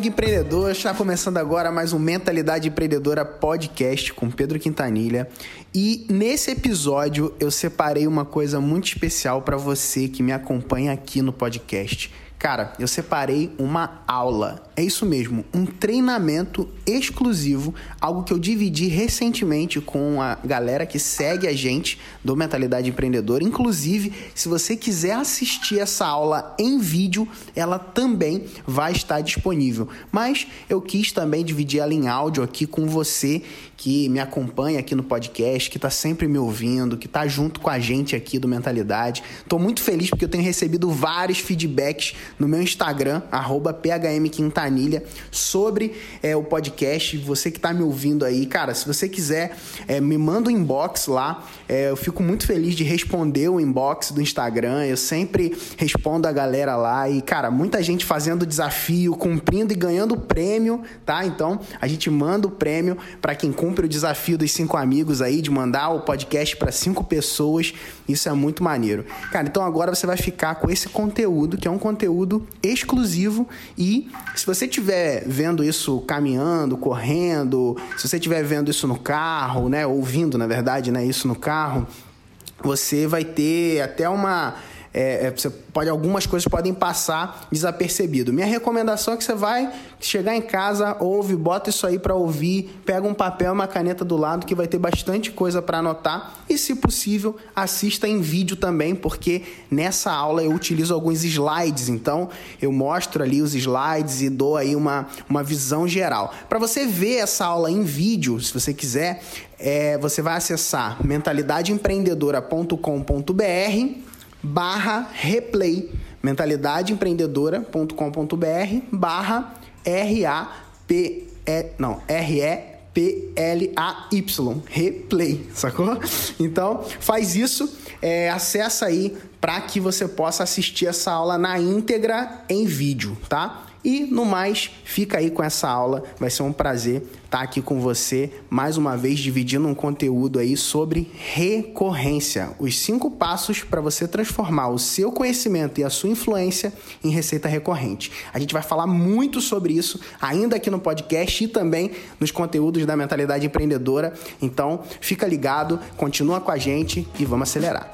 Amigo empreendedor, está começando agora mais um Mentalidade Empreendedora podcast com Pedro Quintanilha. E nesse episódio eu separei uma coisa muito especial para você que me acompanha aqui no podcast. Cara, eu separei uma aula. É isso mesmo, um treinamento exclusivo, algo que eu dividi recentemente com a galera que segue a gente do Mentalidade Empreendedora. Inclusive, se você quiser assistir essa aula em vídeo, ela também vai estar disponível. Mas eu quis também dividir ela em áudio aqui com você que me acompanha aqui no podcast, que está sempre me ouvindo, que está junto com a gente aqui do Mentalidade. Estou muito feliz porque eu tenho recebido vários feedbacks no meu Instagram, phmquintanilha, sobre é, o podcast. Você que está me ouvindo aí, cara, se você quiser, é, me manda um inbox lá. É, eu fico muito feliz de responder o inbox do Instagram. Eu sempre respondo a galera lá. E, cara, muita gente fazendo desafio, cumprindo e ganhando prêmio, tá? Então, a gente manda o prêmio para quem cumpre cumpre o desafio dos cinco amigos aí, de mandar o podcast para cinco pessoas. Isso é muito maneiro. Cara, então agora você vai ficar com esse conteúdo, que é um conteúdo exclusivo. E se você estiver vendo isso caminhando, correndo, se você estiver vendo isso no carro, né? Ouvindo, na verdade, né? Isso no carro, você vai ter até uma é, é, você pode algumas coisas podem passar desapercebido. Minha recomendação é que você vai chegar em casa, ouve, bota isso aí para ouvir, pega um papel, uma caneta do lado que vai ter bastante coisa para anotar e, se possível, assista em vídeo também, porque nessa aula eu utilizo alguns slides, então eu mostro ali os slides e dou aí uma, uma visão geral. Para você ver essa aula em vídeo, se você quiser, é, você vai acessar mentalidadeempreendedora.com.br barra replay mentalidadeempreendedora.com.br barra R-A-P E não, R-E-P-L-A-Y replay, sacou? Então faz isso, é, acessa aí para que você possa assistir essa aula na íntegra em vídeo, tá? E no mais, fica aí com essa aula. Vai ser um prazer estar aqui com você mais uma vez dividindo um conteúdo aí sobre recorrência, os cinco passos para você transformar o seu conhecimento e a sua influência em receita recorrente. A gente vai falar muito sobre isso ainda aqui no podcast e também nos conteúdos da mentalidade empreendedora. Então, fica ligado, continua com a gente e vamos acelerar.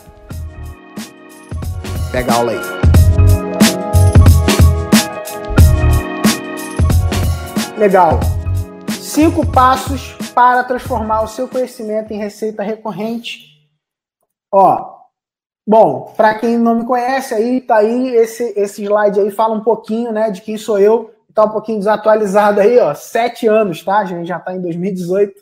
Pega a aula aí. Legal. Cinco passos para transformar o seu conhecimento em receita recorrente. Ó, bom, para quem não me conhece, aí tá aí esse esse slide aí fala um pouquinho, né, de quem sou eu. Tá um pouquinho desatualizado aí, ó. Sete anos, tá? A gente já tá em 2018.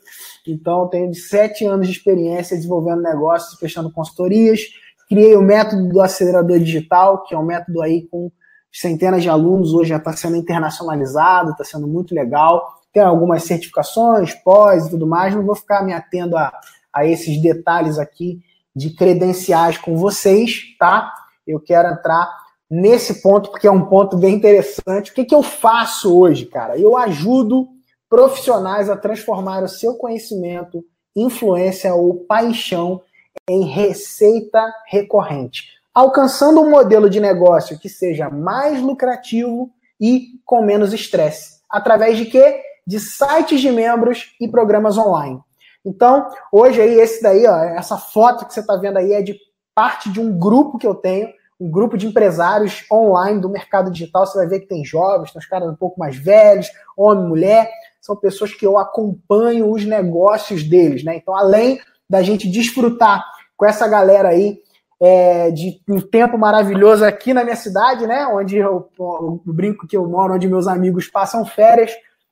Então, tenho sete anos de experiência desenvolvendo negócios, fechando consultorias. Criei o método do acelerador digital, que é um método aí com centenas de alunos, hoje já está sendo internacionalizado, está sendo muito legal. Tem algumas certificações, pós e tudo mais, não vou ficar me atendo a, a esses detalhes aqui de credenciais com vocês, tá? Eu quero entrar nesse ponto, porque é um ponto bem interessante. O que, que eu faço hoje, cara? Eu ajudo profissionais a transformar o seu conhecimento, influência ou paixão em receita recorrente alcançando um modelo de negócio que seja mais lucrativo e com menos estresse. Através de quê? De sites de membros e programas online. Então, hoje aí, esse daí, ó, essa foto que você está vendo aí é de parte de um grupo que eu tenho, um grupo de empresários online do mercado digital. Você vai ver que tem jovens, tem os caras um pouco mais velhos, homem, mulher. São pessoas que eu acompanho os negócios deles, né? Então, além da gente desfrutar com essa galera aí é, de um tempo maravilhoso aqui na minha cidade, né? Onde eu, eu brinco que eu moro, onde meus amigos passam férias.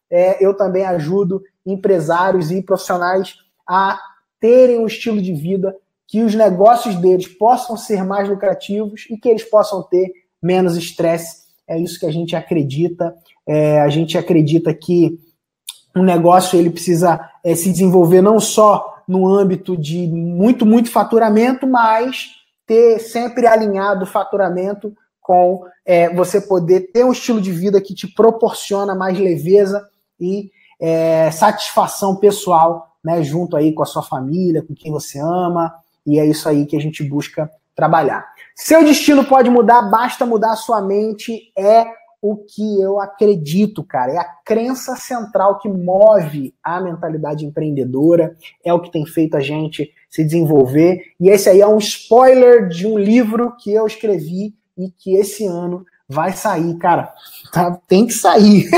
É, eu também ajudo empresários e profissionais a terem um estilo de vida que os negócios deles possam ser mais lucrativos e que eles possam ter menos estresse. É isso que a gente acredita É, a gente acredita que um negócio ele precisa é, se desenvolver não só no âmbito de muito, muito faturamento, mas ter sempre alinhado o faturamento com é, você poder ter um estilo de vida que te proporciona mais leveza e é, satisfação pessoal, né, junto aí com a sua família, com quem você ama, e é isso aí que a gente busca trabalhar. Seu destino pode mudar, basta mudar a sua mente, é o que eu acredito, cara. É a crença central que move a mentalidade empreendedora, é o que tem feito a gente se desenvolver. E esse aí é um spoiler de um livro que eu escrevi e que esse ano vai sair, cara. Tá, tem que sair.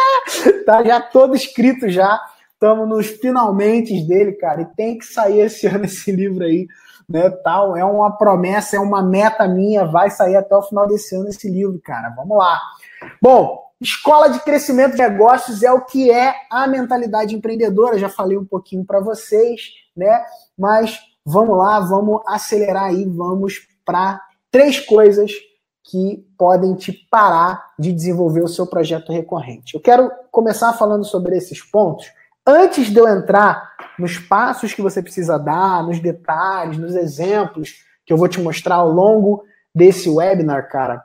tá já todo escrito já. Estamos nos finalmente dele, cara. E tem que sair esse ano esse livro aí né, tal. É uma promessa, é uma meta minha, vai sair até o final desse ano esse livro, cara. Vamos lá. Bom, escola de crescimento de negócios é o que é a mentalidade empreendedora. Já falei um pouquinho para vocês, né? Mas vamos lá, vamos acelerar aí, vamos para três coisas que podem te parar de desenvolver o seu projeto recorrente. Eu quero começar falando sobre esses pontos antes de eu entrar nos passos que você precisa dar, nos detalhes, nos exemplos que eu vou te mostrar ao longo desse webinar, cara,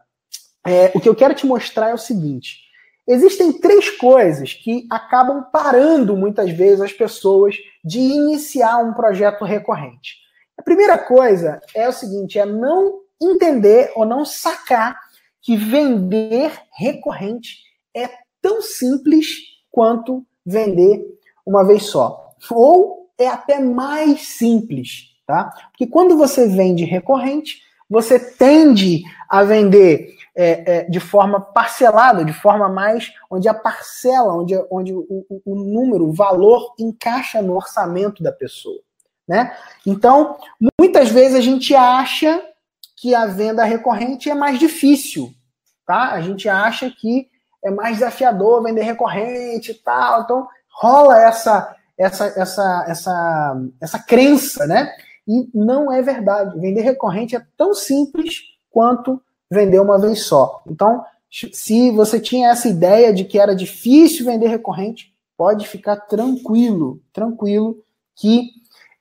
é, o que eu quero te mostrar é o seguinte: existem três coisas que acabam parando muitas vezes as pessoas de iniciar um projeto recorrente. A primeira coisa é o seguinte: é não entender ou não sacar que vender recorrente é tão simples quanto vender uma vez só. Ou é até mais simples, tá? Porque quando você vende recorrente, você tende a vender é, é, de forma parcelada, de forma mais onde a parcela, onde, onde o, o, o número, o valor encaixa no orçamento da pessoa. Né? Então, muitas vezes a gente acha que a venda recorrente é mais difícil, tá? A gente acha que é mais desafiador vender recorrente e tal. Então, rola essa essa essa essa essa crença, né? E não é verdade. Vender recorrente é tão simples quanto vender uma vez só. Então, se você tinha essa ideia de que era difícil vender recorrente, pode ficar tranquilo, tranquilo que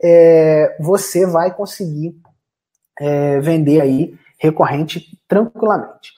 é, você vai conseguir é, vender aí recorrente tranquilamente.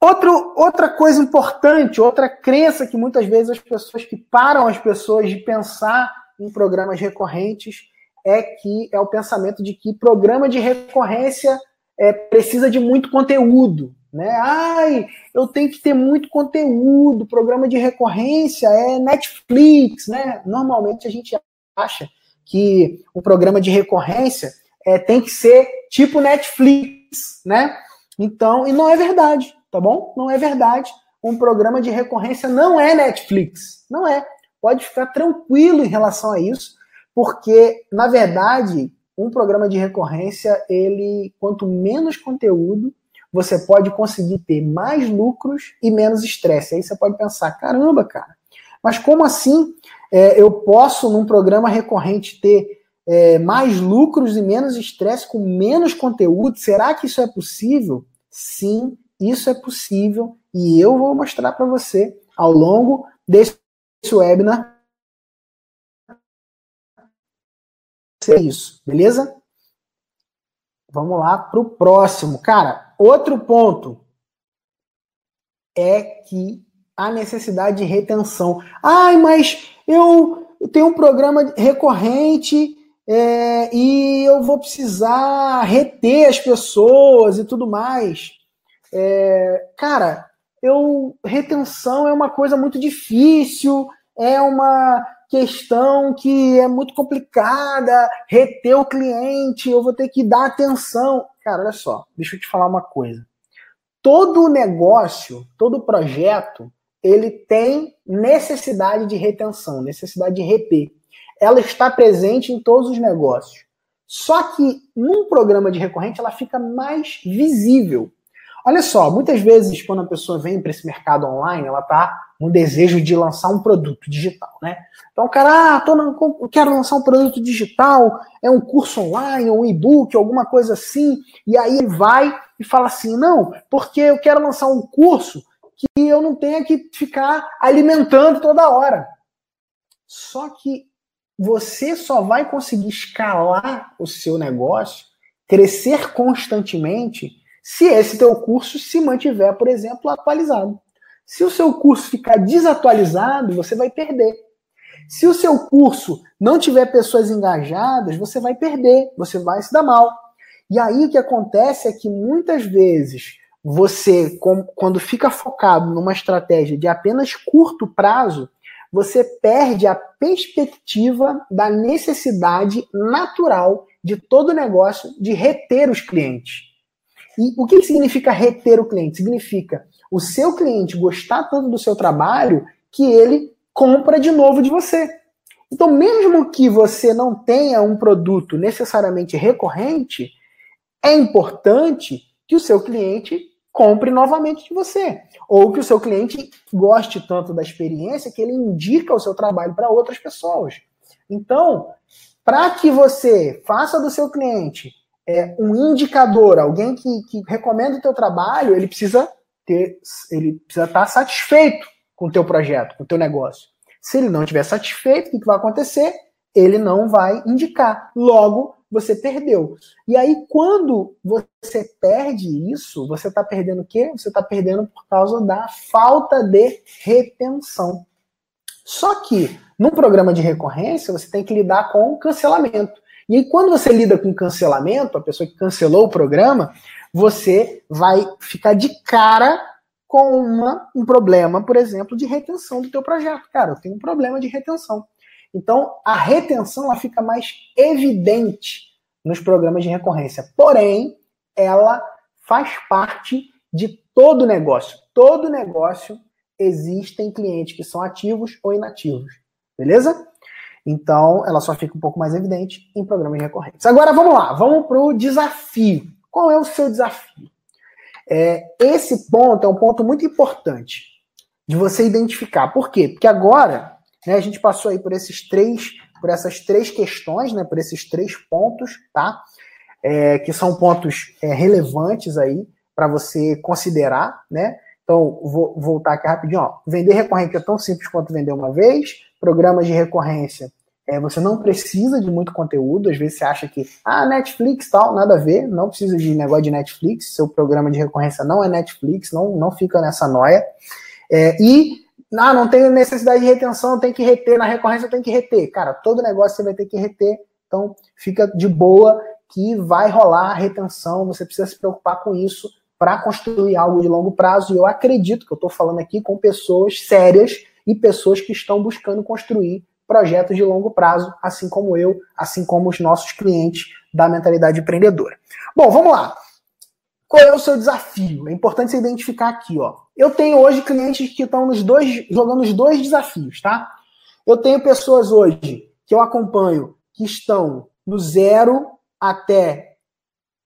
Outro, outra coisa importante, outra crença que muitas vezes as pessoas que param as pessoas de pensar em programas recorrentes é que é o pensamento de que programa de recorrência é, precisa de muito conteúdo, né? Ai, eu tenho que ter muito conteúdo, programa de recorrência é Netflix, né? Normalmente a gente acha que o programa de recorrência é, tem que ser tipo Netflix, né? Então, e não é verdade tá bom? Não é verdade. Um programa de recorrência não é Netflix. Não é. Pode ficar tranquilo em relação a isso, porque, na verdade, um programa de recorrência, ele, quanto menos conteúdo, você pode conseguir ter mais lucros e menos estresse. Aí você pode pensar, caramba, cara, mas como assim é, eu posso, num programa recorrente, ter é, mais lucros e menos estresse com menos conteúdo? Será que isso é possível? Sim, isso é possível e eu vou mostrar para você ao longo desse webinar. É isso, beleza? Vamos lá para o próximo. Cara, outro ponto é que a necessidade de retenção. Ai, mas eu tenho um programa recorrente é, e eu vou precisar reter as pessoas e tudo mais. É, cara, eu retenção é uma coisa muito difícil, é uma questão que é muito complicada, reter o cliente, eu vou ter que dar atenção. Cara, olha só, deixa eu te falar uma coisa. Todo negócio, todo projeto, ele tem necessidade de retenção, necessidade de reter. Ela está presente em todos os negócios. Só que num programa de recorrente ela fica mais visível. Olha só, muitas vezes quando a pessoa vem para esse mercado online, ela tá no desejo de lançar um produto digital, né? Então o cara, ah, tô quero lançar um produto digital, é um curso online, um e-book, alguma coisa assim, e aí ele vai e fala assim, não, porque eu quero lançar um curso que eu não tenha que ficar alimentando toda hora. Só que você só vai conseguir escalar o seu negócio, crescer constantemente, se esse teu curso se mantiver, por exemplo, atualizado. Se o seu curso ficar desatualizado, você vai perder. Se o seu curso não tiver pessoas engajadas, você vai perder, você vai se dar mal. E aí o que acontece é que muitas vezes você, quando fica focado numa estratégia de apenas curto prazo, você perde a perspectiva da necessidade natural de todo negócio de reter os clientes. E o que significa reter o cliente? Significa o seu cliente gostar tanto do seu trabalho que ele compra de novo de você. Então, mesmo que você não tenha um produto necessariamente recorrente, é importante que o seu cliente compre novamente de você. Ou que o seu cliente goste tanto da experiência que ele indica o seu trabalho para outras pessoas. Então, para que você faça do seu cliente é, um indicador, alguém que, que recomenda o teu trabalho, ele precisa ter, ele precisa estar satisfeito com o teu projeto, com o teu negócio. Se ele não estiver satisfeito, o que, que vai acontecer? Ele não vai indicar. Logo, você perdeu. E aí, quando você perde isso, você está perdendo o quê? Você está perdendo por causa da falta de retenção. Só que, num programa de recorrência, você tem que lidar com cancelamento. E aí, quando você lida com cancelamento, a pessoa que cancelou o programa, você vai ficar de cara com uma, um problema, por exemplo, de retenção do teu projeto. Cara, eu tenho um problema de retenção. Então, a retenção ela fica mais evidente nos programas de recorrência. Porém, ela faz parte de todo negócio. Todo negócio existem clientes que são ativos ou inativos. Beleza? Então, ela só fica um pouco mais evidente em programas de recorrência. Agora, vamos lá. Vamos para o desafio. Qual é o seu desafio? É, esse ponto é um ponto muito importante de você identificar. Por quê? Porque agora né? A gente passou aí por esses três, por essas três questões, né? Por esses três pontos, tá? É, que são pontos é, relevantes aí para você considerar, né? Então, vou voltar aqui rapidinho. Ó. Vender recorrente é tão simples quanto vender uma vez. Programas de recorrência, é, você não precisa de muito conteúdo. Às vezes você acha que, ah, Netflix tal, nada a ver. Não precisa de negócio de Netflix. Seu programa de recorrência não é Netflix, não, não fica nessa noia. É, e ah, não tem necessidade de retenção, tem que reter, na recorrência tem que reter. Cara, todo negócio você vai ter que reter, então fica de boa que vai rolar a retenção, você precisa se preocupar com isso para construir algo de longo prazo. E eu acredito que eu estou falando aqui com pessoas sérias e pessoas que estão buscando construir projetos de longo prazo, assim como eu, assim como os nossos clientes da mentalidade empreendedora. Bom, vamos lá. Qual é o seu desafio? É importante você identificar aqui, ó. Eu tenho hoje clientes que estão nos dois, jogando os dois desafios, tá? Eu tenho pessoas hoje que eu acompanho que estão no zero até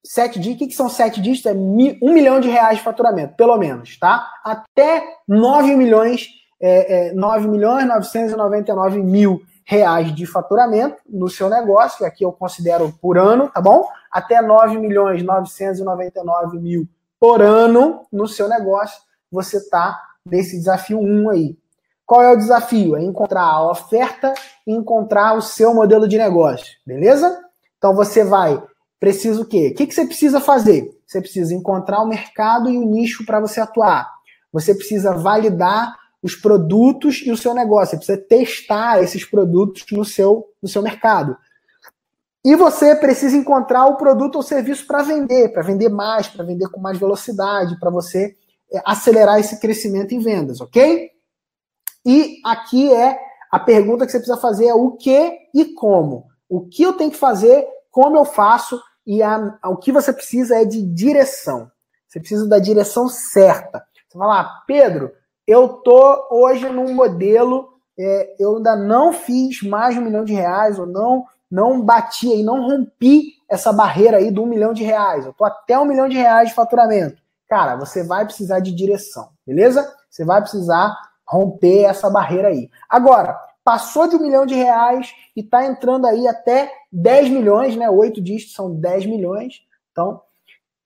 sete dígitos. O que, que são sete dígitos? É um milhão de reais de faturamento, pelo menos, tá? Até 9 milhões, é, é, 9 milhões 999 mil reais de faturamento no seu negócio, que aqui eu considero por ano, tá bom? Até 9 milhões 999 mil por ano no seu negócio, você está nesse desafio 1 aí. Qual é o desafio? É encontrar a oferta e encontrar o seu modelo de negócio, beleza? Então você vai, precisa o quê? O que, que você precisa fazer? Você precisa encontrar o mercado e o nicho para você atuar. Você precisa validar os produtos e o seu negócio. Você precisa testar esses produtos no seu, no seu mercado. E você precisa encontrar o produto ou serviço para vender, para vender mais, para vender com mais velocidade, para você é, acelerar esse crescimento em vendas, ok? E aqui é a pergunta que você precisa fazer é o que e como. O que eu tenho que fazer, como eu faço e a, o que você precisa é de direção. Você precisa da direção certa. Você vai lá, Pedro, eu tô hoje num modelo, é, eu ainda não fiz mais de um milhão de reais, ou não, não bati aí, não rompi essa barreira aí do um milhão de reais. Eu tô até um milhão de reais de faturamento. Cara, você vai precisar de direção, beleza? Você vai precisar romper essa barreira aí. Agora, passou de um milhão de reais e tá entrando aí até 10 milhões, né? Oito dígitos são 10 milhões. Então,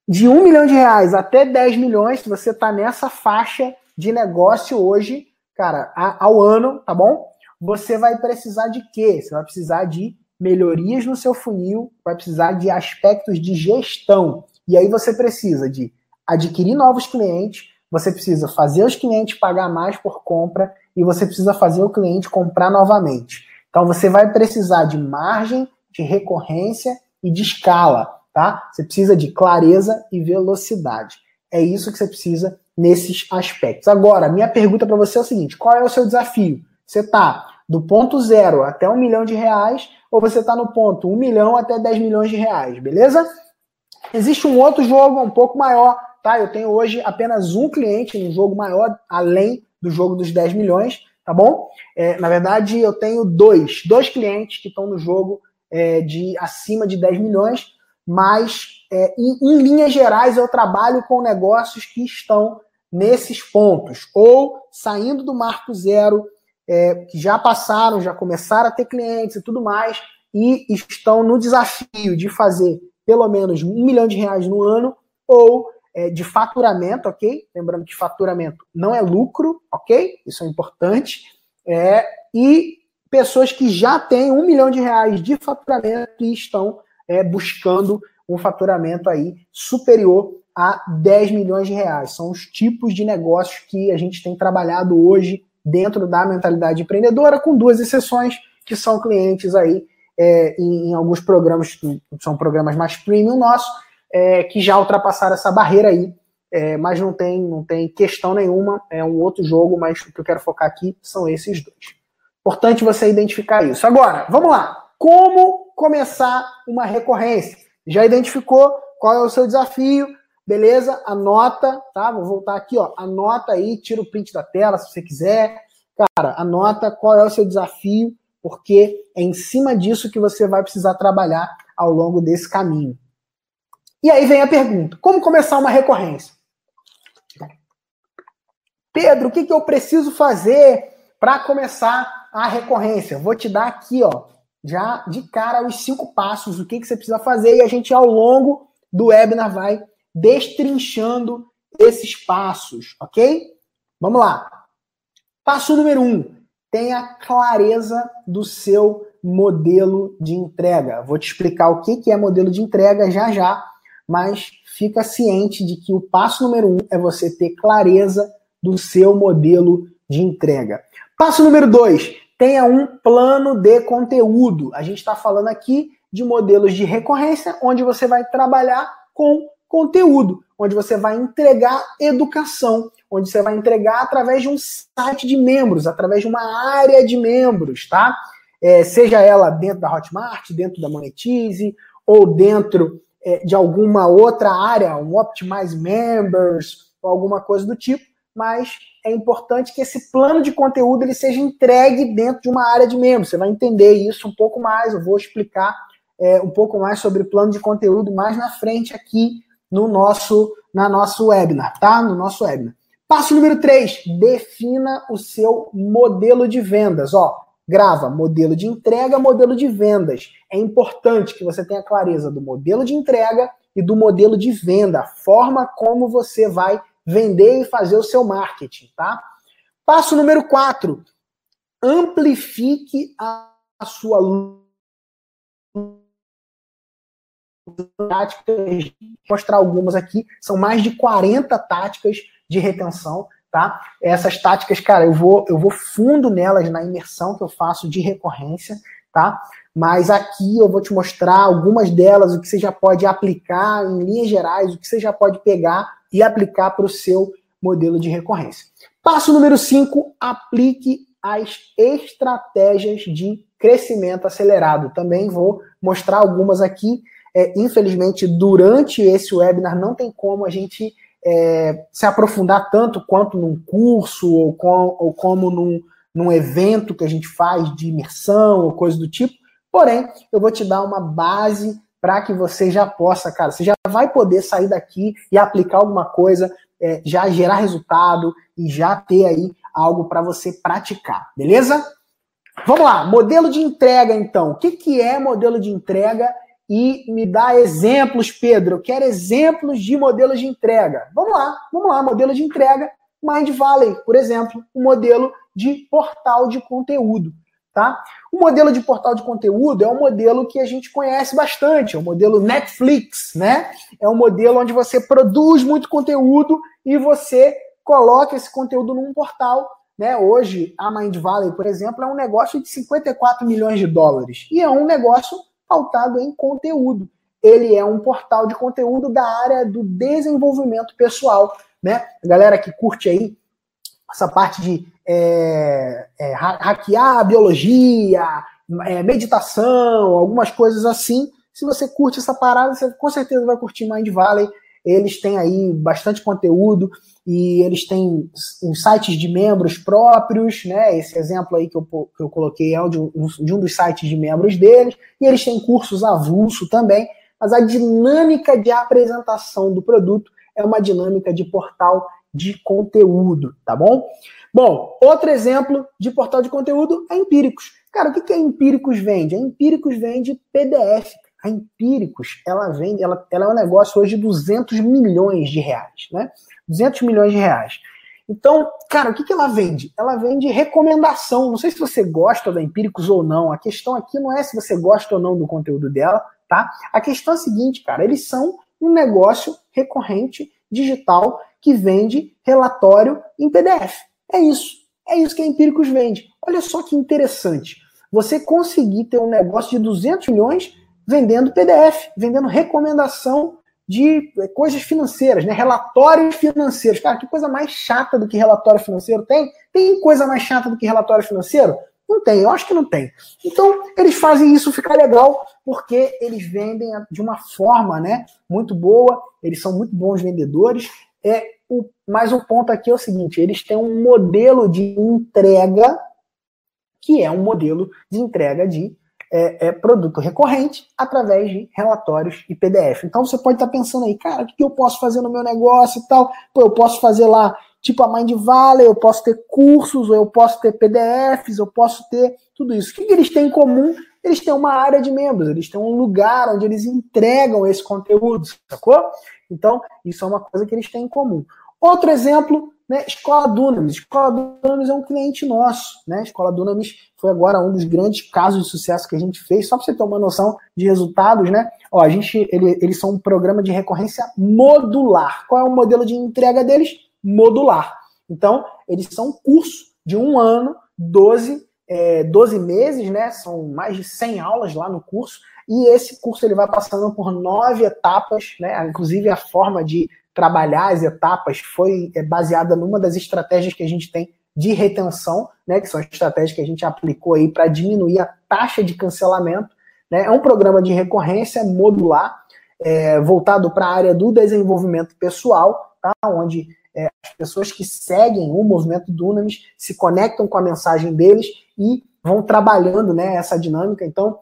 de um milhão de reais até 10 milhões, se você tá nessa faixa, de negócio hoje, cara, ao ano, tá bom? Você vai precisar de quê? Você vai precisar de melhorias no seu funil, vai precisar de aspectos de gestão. E aí você precisa de adquirir novos clientes, você precisa fazer os clientes pagar mais por compra e você precisa fazer o cliente comprar novamente. Então você vai precisar de margem, de recorrência e de escala, tá? Você precisa de clareza e velocidade. É isso que você precisa nesses aspectos. Agora, minha pergunta para você é o seguinte: qual é o seu desafio? Você está do ponto zero até um milhão de reais ou você está no ponto um milhão até 10 milhões de reais, beleza? Existe um outro jogo um pouco maior, tá? Eu tenho hoje apenas um cliente no jogo maior, além do jogo dos 10 milhões, tá bom? É, na verdade, eu tenho dois, dois clientes que estão no jogo é, de acima de 10 milhões, mas é, em, em linhas gerais eu trabalho com negócios que estão nesses pontos, ou saindo do marco zero, é, que já passaram, já começaram a ter clientes e tudo mais, e estão no desafio de fazer pelo menos um milhão de reais no ano, ou é, de faturamento, ok? Lembrando que faturamento não é lucro, ok? Isso é importante. É, e pessoas que já têm um milhão de reais de faturamento e estão é, buscando um faturamento aí superior a 10 milhões de reais. São os tipos de negócios que a gente tem trabalhado hoje dentro da mentalidade empreendedora, com duas exceções, que são clientes aí é, em, em, alguns programas, que são programas mais premium nossos, é, que já ultrapassaram essa barreira aí, é, mas não tem, não tem questão nenhuma, é um outro jogo, mas o que eu quero focar aqui são esses dois. Importante você identificar isso. Agora, vamos lá. Como começar uma recorrência? Já identificou qual é o seu desafio? Beleza? Anota, tá? Vou voltar aqui, ó. Anota aí, tira o print da tela se você quiser. Cara, anota qual é o seu desafio, porque é em cima disso que você vai precisar trabalhar ao longo desse caminho. E aí vem a pergunta: como começar uma recorrência? Pedro, o que, que eu preciso fazer para começar a recorrência? Vou te dar aqui, ó, já de cara os cinco passos, o que, que você precisa fazer, e a gente ao longo do webinar vai destrinchando esses passos, ok? Vamos lá. Passo número um: tenha clareza do seu modelo de entrega. Vou te explicar o que é modelo de entrega já já, mas fica ciente de que o passo número um é você ter clareza do seu modelo de entrega. Passo número dois: tenha um plano de conteúdo. A gente está falando aqui de modelos de recorrência, onde você vai trabalhar com conteúdo, onde você vai entregar educação, onde você vai entregar através de um site de membros, através de uma área de membros, tá? É, seja ela dentro da Hotmart, dentro da Monetize, ou dentro é, de alguma outra área, um Optimize Members, ou alguma coisa do tipo, mas é importante que esse plano de conteúdo ele seja entregue dentro de uma área de membros. Você vai entender isso um pouco mais, eu vou explicar é, um pouco mais sobre plano de conteúdo mais na frente aqui no nosso, na nosso webinar, tá? No nosso webinar. Passo número 3, defina o seu modelo de vendas. Ó, grava modelo de entrega, modelo de vendas. É importante que você tenha clareza do modelo de entrega e do modelo de venda, a forma como você vai vender e fazer o seu marketing, tá? Passo número 4, amplifique a sua táticas, mostrar algumas aqui, são mais de 40 táticas de retenção, tá? Essas táticas, cara, eu vou eu vou fundo nelas na imersão que eu faço de recorrência, tá? Mas aqui eu vou te mostrar algumas delas, o que você já pode aplicar em linhas gerais, o que você já pode pegar e aplicar para o seu modelo de recorrência. Passo número 5, aplique as estratégias de crescimento acelerado. Também vou mostrar algumas aqui é, infelizmente, durante esse webinar não tem como a gente é, se aprofundar tanto quanto num curso ou, com, ou como num, num evento que a gente faz de imersão ou coisa do tipo. Porém, eu vou te dar uma base para que você já possa, cara, você já vai poder sair daqui e aplicar alguma coisa, é, já gerar resultado e já ter aí algo para você praticar, beleza? Vamos lá, modelo de entrega então. O que, que é modelo de entrega e me dá exemplos, Pedro. Eu quero exemplos de modelos de entrega. Vamos lá, vamos lá. Modelo de entrega Mind Valley, por exemplo, um modelo de portal de conteúdo. Tá? O modelo de portal de conteúdo é um modelo que a gente conhece bastante, é o modelo Netflix, né? É um modelo onde você produz muito conteúdo e você coloca esse conteúdo num portal. Né? Hoje, a Mind Valley, por exemplo, é um negócio de 54 milhões de dólares e é um negócio pautado em conteúdo. Ele é um portal de conteúdo da área do desenvolvimento pessoal. Né? A galera que curte aí essa parte de é, é, hackear a biologia, é, meditação, algumas coisas assim. Se você curte essa parada, você com certeza vai curtir Mind Valley. Eles têm aí bastante conteúdo e eles têm uns sites de membros próprios, né? Esse exemplo aí que eu, que eu coloquei é de um, de um dos sites de membros deles. E eles têm cursos avulso também. Mas a dinâmica de apresentação do produto é uma dinâmica de portal de conteúdo, tá bom? Bom, outro exemplo de portal de conteúdo é Empíricos. Cara, o que, que a Empíricos vende? A Empíricos vende PDF. A Empíricos, ela vende, ela, ela é um negócio hoje de 200 milhões de reais, né? 200 milhões de reais. Então, cara, o que, que ela vende? Ela vende recomendação. Não sei se você gosta da Empíricos ou não. A questão aqui não é se você gosta ou não do conteúdo dela, tá? A questão é a seguinte, cara, eles são um negócio recorrente digital que vende relatório em PDF. É isso. É isso que a Empíricos vende. Olha só que interessante. Você conseguir ter um negócio de 200 milhões vendendo PDF, vendendo recomendação de eh, coisas financeiras, né? Relatórios financeiros. Cara, que coisa mais chata do que relatório financeiro tem? Tem coisa mais chata do que relatório financeiro? Não tem, eu acho que não tem. Então, eles fazem isso ficar legal porque eles vendem de uma forma, né, muito boa, eles são muito bons vendedores. É, o, mas o ponto aqui é o seguinte: eles têm um modelo de entrega que é um modelo de entrega de é, é, produto recorrente através de relatórios e PDF. Então você pode estar pensando aí, cara, o que eu posso fazer no meu negócio e tal? Pô, eu posso fazer lá, tipo a Mind Valley, eu posso ter cursos, eu posso ter PDFs, eu posso ter tudo isso. O que eles têm em comum? Eles têm uma área de membros, eles têm um lugar onde eles entregam esse conteúdo, sacou? Então, isso é uma coisa que eles têm em comum. Outro exemplo, né, Escola Dunamis. Escola Dunamis é um cliente nosso. Né? Escola Dunamis foi agora um dos grandes casos de sucesso que a gente fez, só para você ter uma noção de resultados. Né? Ó, a gente, ele, eles são um programa de recorrência modular. Qual é o modelo de entrega deles? Modular. Então, eles são um curso de um ano, 12, é, 12 meses, né? são mais de 100 aulas lá no curso, e esse curso ele vai passando por nove etapas, né? Inclusive a forma de trabalhar as etapas foi é, baseada numa das estratégias que a gente tem de retenção, né? Que são estratégias que a gente aplicou aí para diminuir a taxa de cancelamento. Né? É um programa de recorrência modular, é, voltado para a área do desenvolvimento pessoal, tá? Onde é, as pessoas que seguem o movimento Dunamis se conectam com a mensagem deles e vão trabalhando né, essa dinâmica. Então,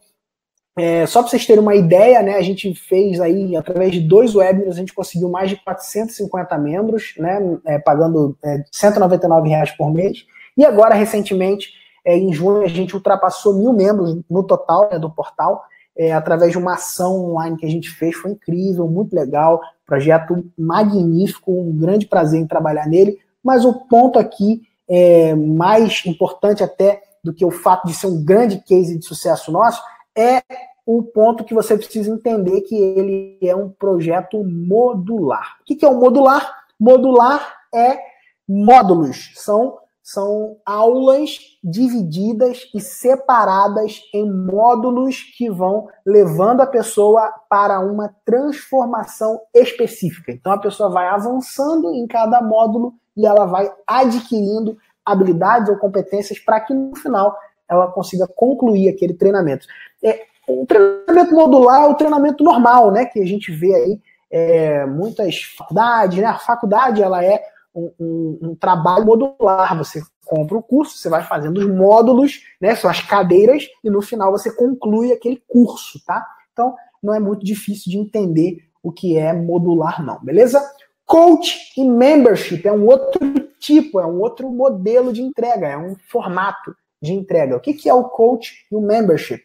é, só para vocês terem uma ideia, né, a gente fez aí, através de dois webinars, a gente conseguiu mais de 450 membros, né, é, pagando é, 199 reais por mês. E agora, recentemente, é, em junho, a gente ultrapassou mil membros no total né, do portal, é, através de uma ação online que a gente fez. Foi incrível, muito legal, projeto magnífico, um grande prazer em trabalhar nele. Mas o ponto aqui, é, mais importante até do que o fato de ser um grande case de sucesso nosso, é o ponto que você precisa entender que ele é um projeto modular. O que é um modular? Modular é módulos, são, são aulas divididas e separadas em módulos que vão levando a pessoa para uma transformação específica. Então a pessoa vai avançando em cada módulo e ela vai adquirindo habilidades ou competências para que no final ela consiga concluir aquele treinamento. É, o treinamento modular é o treinamento normal, né? Que a gente vê aí é, muitas faculdades, né? A faculdade ela é um, um, um, trabalho modular. Você compra o curso, você vai fazendo os módulos, né? São as cadeiras, e no final você conclui aquele curso, tá? Então não é muito difícil de entender o que é modular, não, beleza? Coach e membership é um outro tipo, é um outro modelo de entrega, é um formato de entrega. O que, que é o coach e o membership?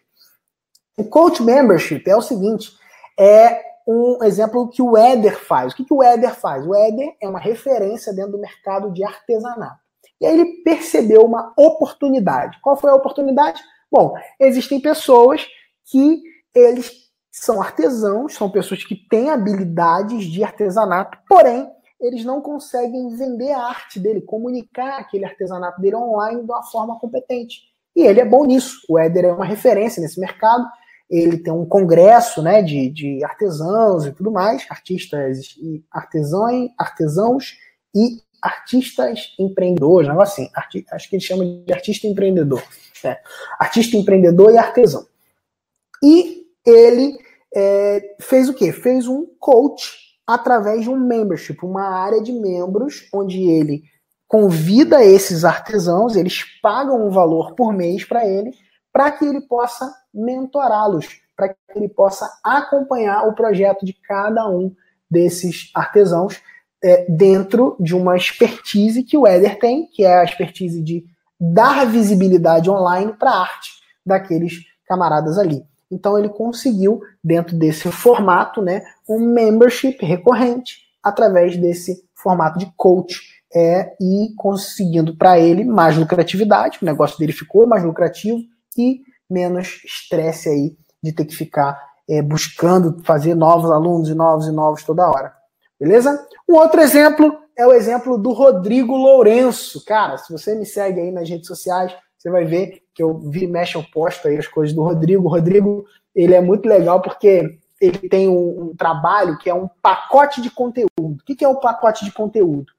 O coach membership é o seguinte: é um exemplo que o Éder faz. O que, que o Éder faz? O Éder é uma referência dentro do mercado de artesanato. E aí ele percebeu uma oportunidade. Qual foi a oportunidade? Bom, existem pessoas que eles são artesãos, são pessoas que têm habilidades de artesanato, porém eles não conseguem vender a arte dele, comunicar aquele artesanato dele online de uma forma competente. E ele é bom nisso. O Éder é uma referência nesse mercado. Ele tem um congresso né, de, de artesãos e tudo mais, artistas e artesãos, artesãos e artistas empreendedores, um negócio assim. Arti acho que ele chama de artista empreendedor. Né? Artista empreendedor e artesão. E ele é, fez o quê? Fez um coach através de um membership, uma área de membros, onde ele convida esses artesãos, eles pagam um valor por mês para ele, para que ele possa mentorá-los, para que ele possa acompanhar o projeto de cada um desses artesãos é, dentro de uma expertise que o Éder tem, que é a expertise de dar visibilidade online para a arte daqueles camaradas ali. Então ele conseguiu, dentro desse formato, né, um membership recorrente através desse formato de coach é, e conseguindo para ele mais lucratividade, o negócio dele ficou mais lucrativo e menos estresse aí de ter que ficar é, buscando fazer novos alunos e novos e novos toda hora. Beleza? Um outro exemplo é o exemplo do Rodrigo Lourenço. Cara, se você me segue aí nas redes sociais, você vai ver que eu vi mexe eu posto aí as coisas do Rodrigo. O Rodrigo, ele é muito legal porque ele tem um, um trabalho que é um pacote de conteúdo. O que, que é o um pacote de conteúdo?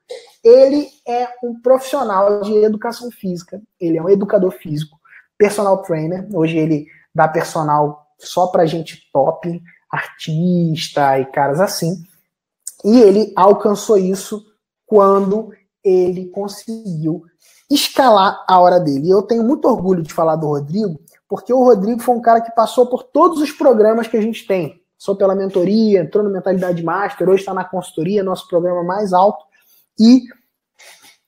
Ele é um profissional de educação física, ele é um educador físico, personal trainer. Hoje ele dá personal só para gente top, artista e caras assim. E ele alcançou isso quando ele conseguiu escalar a hora dele. E eu tenho muito orgulho de falar do Rodrigo, porque o Rodrigo foi um cara que passou por todos os programas que a gente tem. Passou pela mentoria, entrou no Mentalidade Master, hoje está na consultoria, nosso programa mais alto. E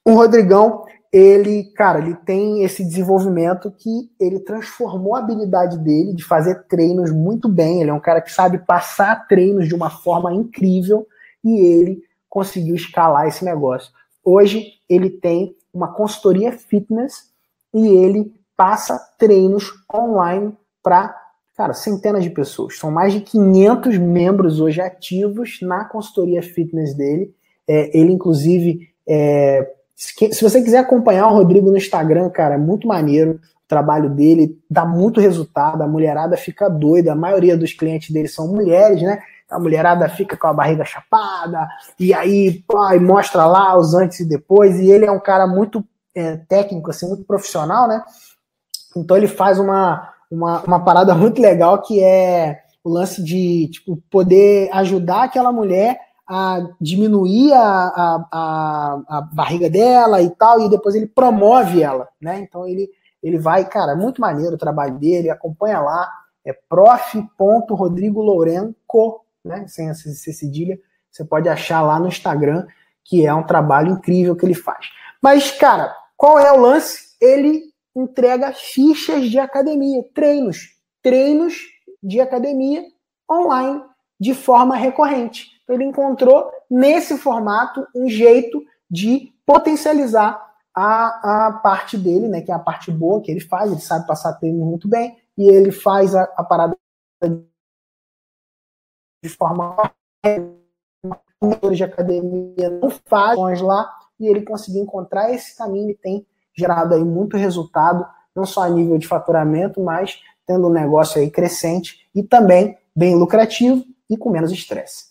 o Rodrigão, ele, cara, ele tem esse desenvolvimento que ele transformou a habilidade dele de fazer treinos muito bem. Ele é um cara que sabe passar treinos de uma forma incrível e ele conseguiu escalar esse negócio. Hoje ele tem uma consultoria fitness e ele passa treinos online para, cara, centenas de pessoas. São mais de 500 membros hoje ativos na consultoria fitness dele. É, ele, inclusive, é, se você quiser acompanhar o Rodrigo no Instagram, cara, é muito maneiro. O trabalho dele dá muito resultado, a mulherada fica doida. A maioria dos clientes dele são mulheres, né? A mulherada fica com a barriga chapada, e aí e mostra lá os antes e depois. E ele é um cara muito é, técnico, assim, muito profissional, né? Então ele faz uma, uma, uma parada muito legal que é o lance de tipo, poder ajudar aquela mulher a diminuir a, a, a, a, barriga dela e tal, e depois ele promove ela, né? Então ele, ele vai, cara, é muito maneiro o trabalho dele, acompanha lá, é prof.rodrigolourenco, né? Sem essa cedilha, você pode achar lá no Instagram, que é um trabalho incrível que ele faz. Mas, cara, qual é o lance? Ele entrega fichas de academia, treinos, treinos de academia online de forma recorrente. Então, ele encontrou nesse formato um jeito de potencializar a, a parte dele, né, que é a parte boa que ele faz, ele sabe passar treino muito bem, e ele faz a, a parada de forma de academia não faz lá e ele conseguiu encontrar esse caminho e tem gerado aí muito resultado, não só a nível de faturamento, mas tendo um negócio aí crescente e também bem lucrativo e com menos estresse.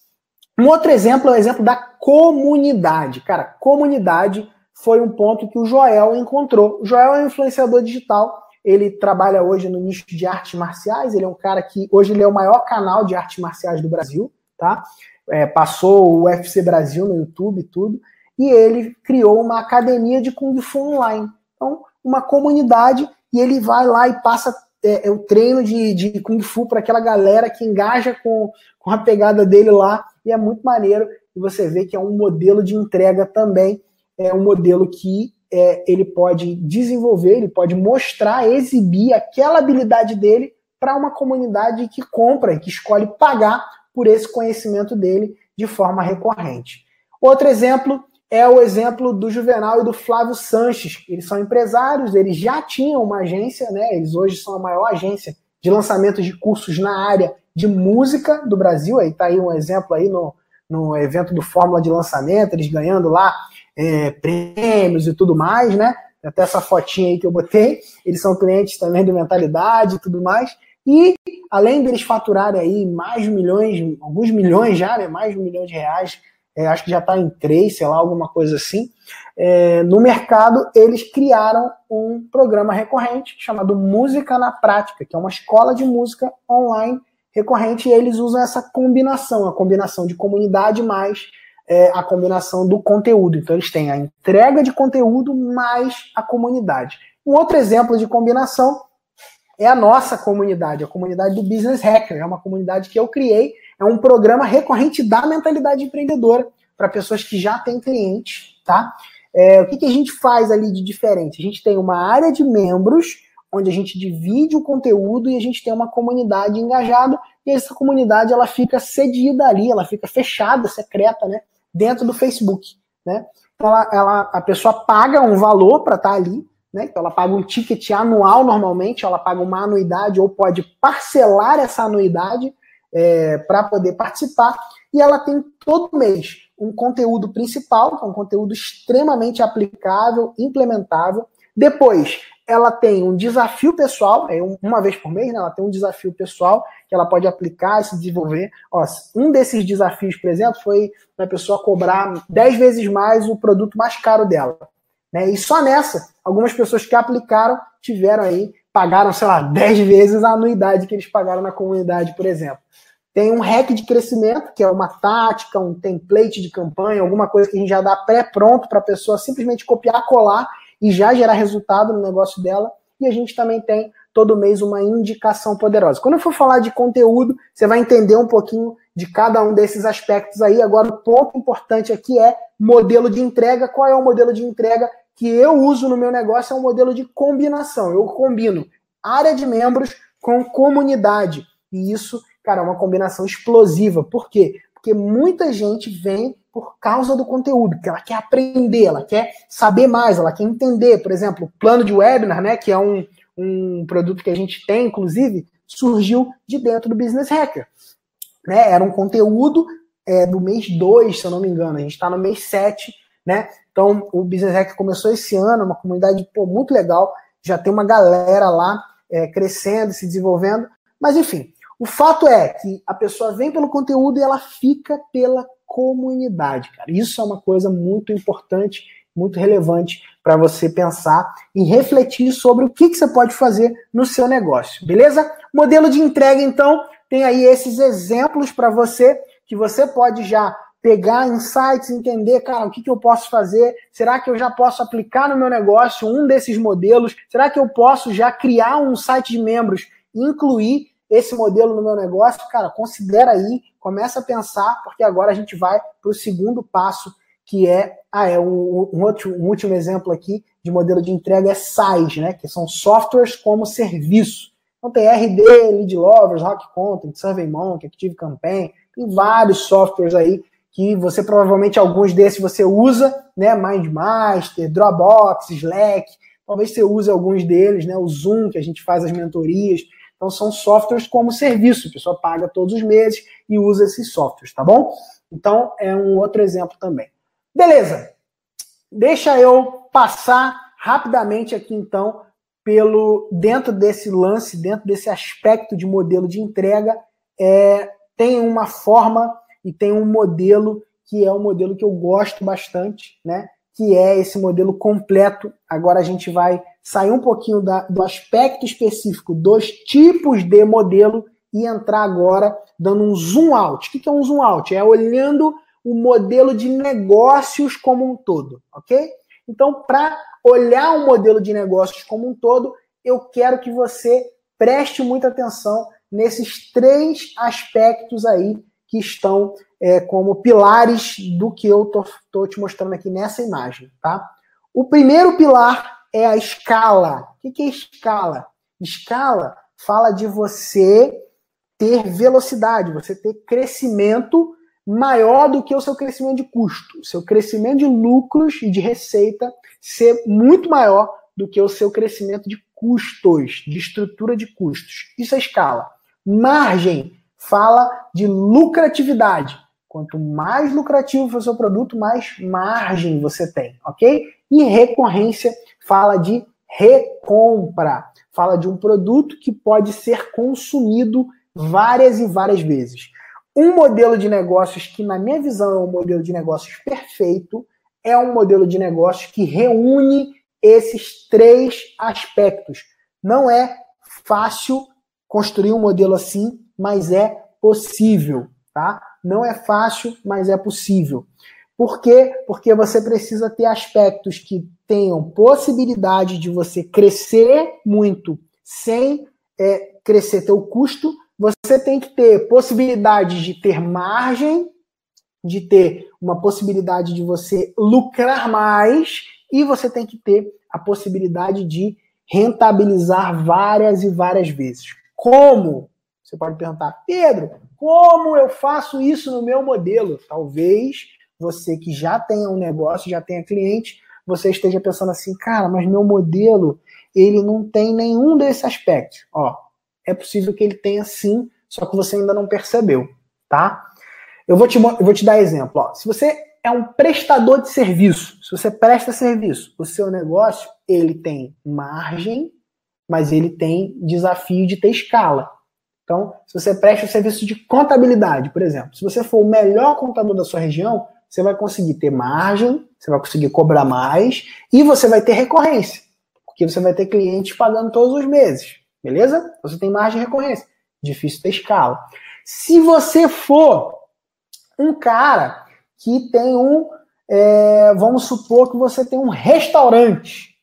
Um outro exemplo é o exemplo da comunidade. Cara, comunidade foi um ponto que o Joel encontrou. O Joel é um influenciador digital ele trabalha hoje no nicho de artes marciais. Ele é um cara que hoje ele é o maior canal de artes marciais do Brasil, tá? É, passou o UFC Brasil no YouTube e tudo. E ele criou uma academia de Kung Fu online. Então, uma comunidade, e ele vai lá e passa é, é o treino de, de Kung Fu para aquela galera que engaja com, com a pegada dele lá. E é muito maneiro. E você vê que é um modelo de entrega também. É um modelo que é, ele pode desenvolver, ele pode mostrar, exibir aquela habilidade dele para uma comunidade que compra, que escolhe pagar por esse conhecimento dele de forma recorrente. Outro exemplo é o exemplo do Juvenal e do Flávio Sanches. Eles são empresários, eles já tinham uma agência, né? Eles hoje são a maior agência de lançamento de cursos na área de música do Brasil. Aí tá aí um exemplo aí no, no evento do Fórmula de Lançamento, eles ganhando lá é, prêmios e tudo mais, né? Até essa fotinha aí que eu botei. Eles são clientes também do Mentalidade e tudo mais. E além deles faturarem aí mais milhões, alguns milhões já, né? Mais de um milhão de reais, é, acho que já está em três, sei lá, alguma coisa assim. É, no mercado, eles criaram um programa recorrente chamado Música na Prática, que é uma escola de música online recorrente, e eles usam essa combinação, a combinação de comunidade mais é, a combinação do conteúdo. Então, eles têm a entrega de conteúdo mais a comunidade. Um outro exemplo de combinação é a nossa comunidade, a comunidade do Business Hacker. É uma comunidade que eu criei, é um programa recorrente da mentalidade empreendedora para pessoas que já têm clientes, tá? É, o que, que a gente faz ali de diferente? A gente tem uma área de membros, onde a gente divide o conteúdo e a gente tem uma comunidade engajada, e essa comunidade ela fica cedida ali, ela fica fechada, secreta, né? Dentro do Facebook, né? Então ela, ela a pessoa paga um valor para estar tá ali, né? Então ela paga um ticket anual normalmente, ela paga uma anuidade ou pode parcelar essa anuidade é, para poder participar. E ela tem todo mês um conteúdo principal, que é um conteúdo extremamente aplicável, implementável. Depois, ela tem um desafio pessoal, é uma vez por mês, né? ela tem um desafio pessoal que ela pode aplicar e se desenvolver. Ó, um desses desafios, por exemplo, foi a pessoa cobrar 10 vezes mais o produto mais caro dela. Né? E só nessa, algumas pessoas que aplicaram tiveram aí, pagaram, sei lá, 10 vezes a anuidade que eles pagaram na comunidade, por exemplo. Tem um hack de crescimento, que é uma tática, um template de campanha, alguma coisa que a gente já dá pré-pronto para a pessoa simplesmente copiar, colar e já gerar resultado no negócio dela. E a gente também tem todo mês uma indicação poderosa. Quando eu for falar de conteúdo, você vai entender um pouquinho de cada um desses aspectos aí. Agora, o ponto importante aqui é modelo de entrega. Qual é o modelo de entrega que eu uso no meu negócio é um modelo de combinação. Eu combino área de membros com comunidade. E isso, cara, é uma combinação explosiva. Por quê? Porque muita gente vem por causa do conteúdo, que ela quer aprender, ela quer saber mais, ela quer entender. Por exemplo, o plano de webinar, né, que é um, um produto que a gente tem, inclusive, surgiu de dentro do Business Hacker. Né? Era um conteúdo é, do mês 2, se eu não me engano. A gente está no mês 7, né? Então, o Business Hack começou esse ano, uma comunidade pô, muito legal, já tem uma galera lá é, crescendo, se desenvolvendo. Mas, enfim, o fato é que a pessoa vem pelo conteúdo e ela fica pela comunidade, cara. Isso é uma coisa muito importante, muito relevante para você pensar e refletir sobre o que, que você pode fazer no seu negócio, beleza? Modelo de entrega, então, tem aí esses exemplos para você que você pode já pegar insights, entender, cara, o que, que eu posso fazer? Será que eu já posso aplicar no meu negócio um desses modelos? Será que eu posso já criar um site de membros incluir esse modelo no meu negócio? Cara, considera aí, começa a pensar, porque agora a gente vai para o segundo passo, que é, ah, é um, um, outro, um último exemplo aqui de modelo de entrega é SaaS, né? Que são softwares como serviço. Então tem RD, Lead Lovers, Rock Content, SurveyMonkey, Active Campaign, tem vários softwares aí que você provavelmente alguns desses você usa, né? MindMaster, Dropbox, Slack, talvez você use alguns deles, né? O Zoom, que a gente faz as mentorias. Então são softwares como serviço, a pessoa paga todos os meses e usa esses softwares, tá bom? Então é um outro exemplo também. Beleza. Deixa eu passar rapidamente aqui então pelo dentro desse lance, dentro desse aspecto de modelo de entrega, é, tem uma forma e tem um modelo que é um modelo que eu gosto bastante, né? Que é esse modelo completo. Agora a gente vai sair um pouquinho da, do aspecto específico dos tipos de modelo e entrar agora dando um zoom out. O que é um zoom out? É olhando o modelo de negócios como um todo, ok? Então, para olhar o modelo de negócios como um todo, eu quero que você preste muita atenção nesses três aspectos aí que estão é, como pilares do que eu estou te mostrando aqui nessa imagem, tá? O primeiro pilar é a escala. O que, é escala? Escala fala de você ter velocidade, você ter crescimento maior do que o seu crescimento de custo. Seu crescimento de lucros e de receita ser muito maior do que o seu crescimento de custos, de estrutura de custos. Isso é escala. Margem fala de lucratividade. Quanto mais lucrativo for o seu produto, mais margem você tem, ok? E recorrência fala de recompra. Fala de um produto que pode ser consumido várias e várias vezes. Um modelo de negócios que, na minha visão, é um modelo de negócios perfeito, é um modelo de negócios que reúne esses três aspectos. Não é fácil construir um modelo assim, mas é possível, tá? Não é fácil, mas é possível. Por quê? Porque você precisa ter aspectos que tenham possibilidade de você crescer muito sem é, crescer teu custo, você tem que ter possibilidade de ter margem, de ter uma possibilidade de você lucrar mais e você tem que ter a possibilidade de rentabilizar várias e várias vezes. Como? Você pode perguntar, Pedro, como eu faço isso no meu modelo? Talvez você que já tenha um negócio, já tenha cliente, você esteja pensando assim, cara, mas meu modelo, ele não tem nenhum desses aspectos. Ó, é possível que ele tenha sim, só que você ainda não percebeu, tá? Eu vou te, eu vou te dar exemplo. Ó. Se você é um prestador de serviço, se você presta serviço, o seu negócio ele tem margem, mas ele tem desafio de ter escala. Então, se você presta o serviço de contabilidade, por exemplo, se você for o melhor contador da sua região, você vai conseguir ter margem, você vai conseguir cobrar mais e você vai ter recorrência, porque você vai ter clientes pagando todos os meses. Beleza? Você tem margem de recorrência. Difícil ter escala. Se você for um cara que tem um. É, vamos supor que você tem um restaurante.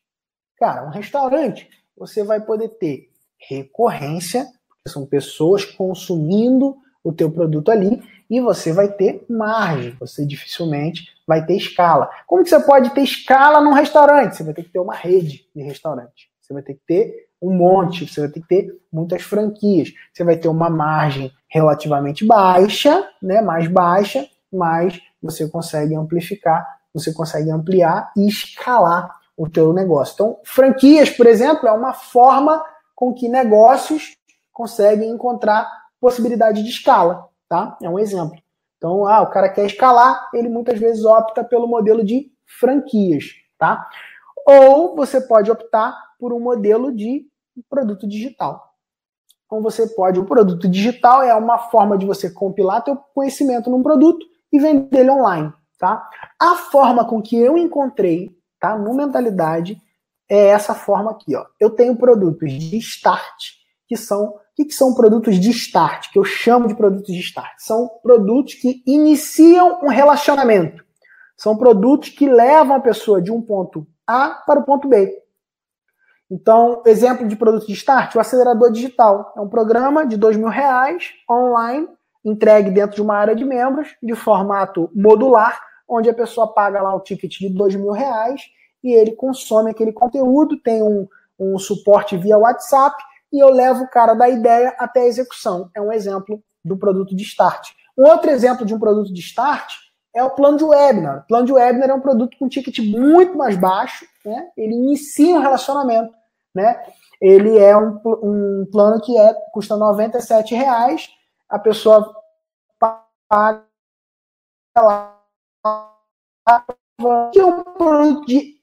Cara, um restaurante, você vai poder ter recorrência, porque são pessoas consumindo o teu produto ali, e você vai ter margem, você dificilmente vai ter escala. Como que você pode ter escala num restaurante? Você vai ter que ter uma rede de restaurante. Você vai ter que ter um monte, você vai ter que ter muitas franquias. Você vai ter uma margem relativamente baixa, né, mais baixa, mas você consegue amplificar, você consegue ampliar e escalar o teu negócio. Então, franquias, por exemplo, é uma forma com que negócios conseguem encontrar possibilidade de escala, tá? É um exemplo. Então, ah, o cara quer escalar, ele muitas vezes opta pelo modelo de franquias, tá? Ou você pode optar por um modelo de produto digital. Então você pode, o produto digital é uma forma de você compilar teu conhecimento num produto e vender ele online, tá? A forma com que eu encontrei, tá, no mentalidade é essa forma aqui, ó. Eu tenho produtos de start que são o que, são produtos de start, que eu chamo de produtos de start? São produtos que iniciam um relacionamento. São produtos que levam a pessoa de um ponto A para o ponto B. Então, exemplo de produto de start, o acelerador digital. É um programa de dois mil reais, online, entregue dentro de uma área de membros, de formato modular, onde a pessoa paga lá o ticket de dois mil reais e ele consome aquele conteúdo, tem um, um suporte via WhatsApp e eu levo o cara da ideia até a execução. É um exemplo do produto de start. Um outro exemplo de um produto de start é o plano de webinar. O plano de webinar é um produto com ticket muito mais baixo, né? ele inicia um relacionamento né? Ele é um, um plano que é, custa R$ reais, a pessoa paga lá é um produto de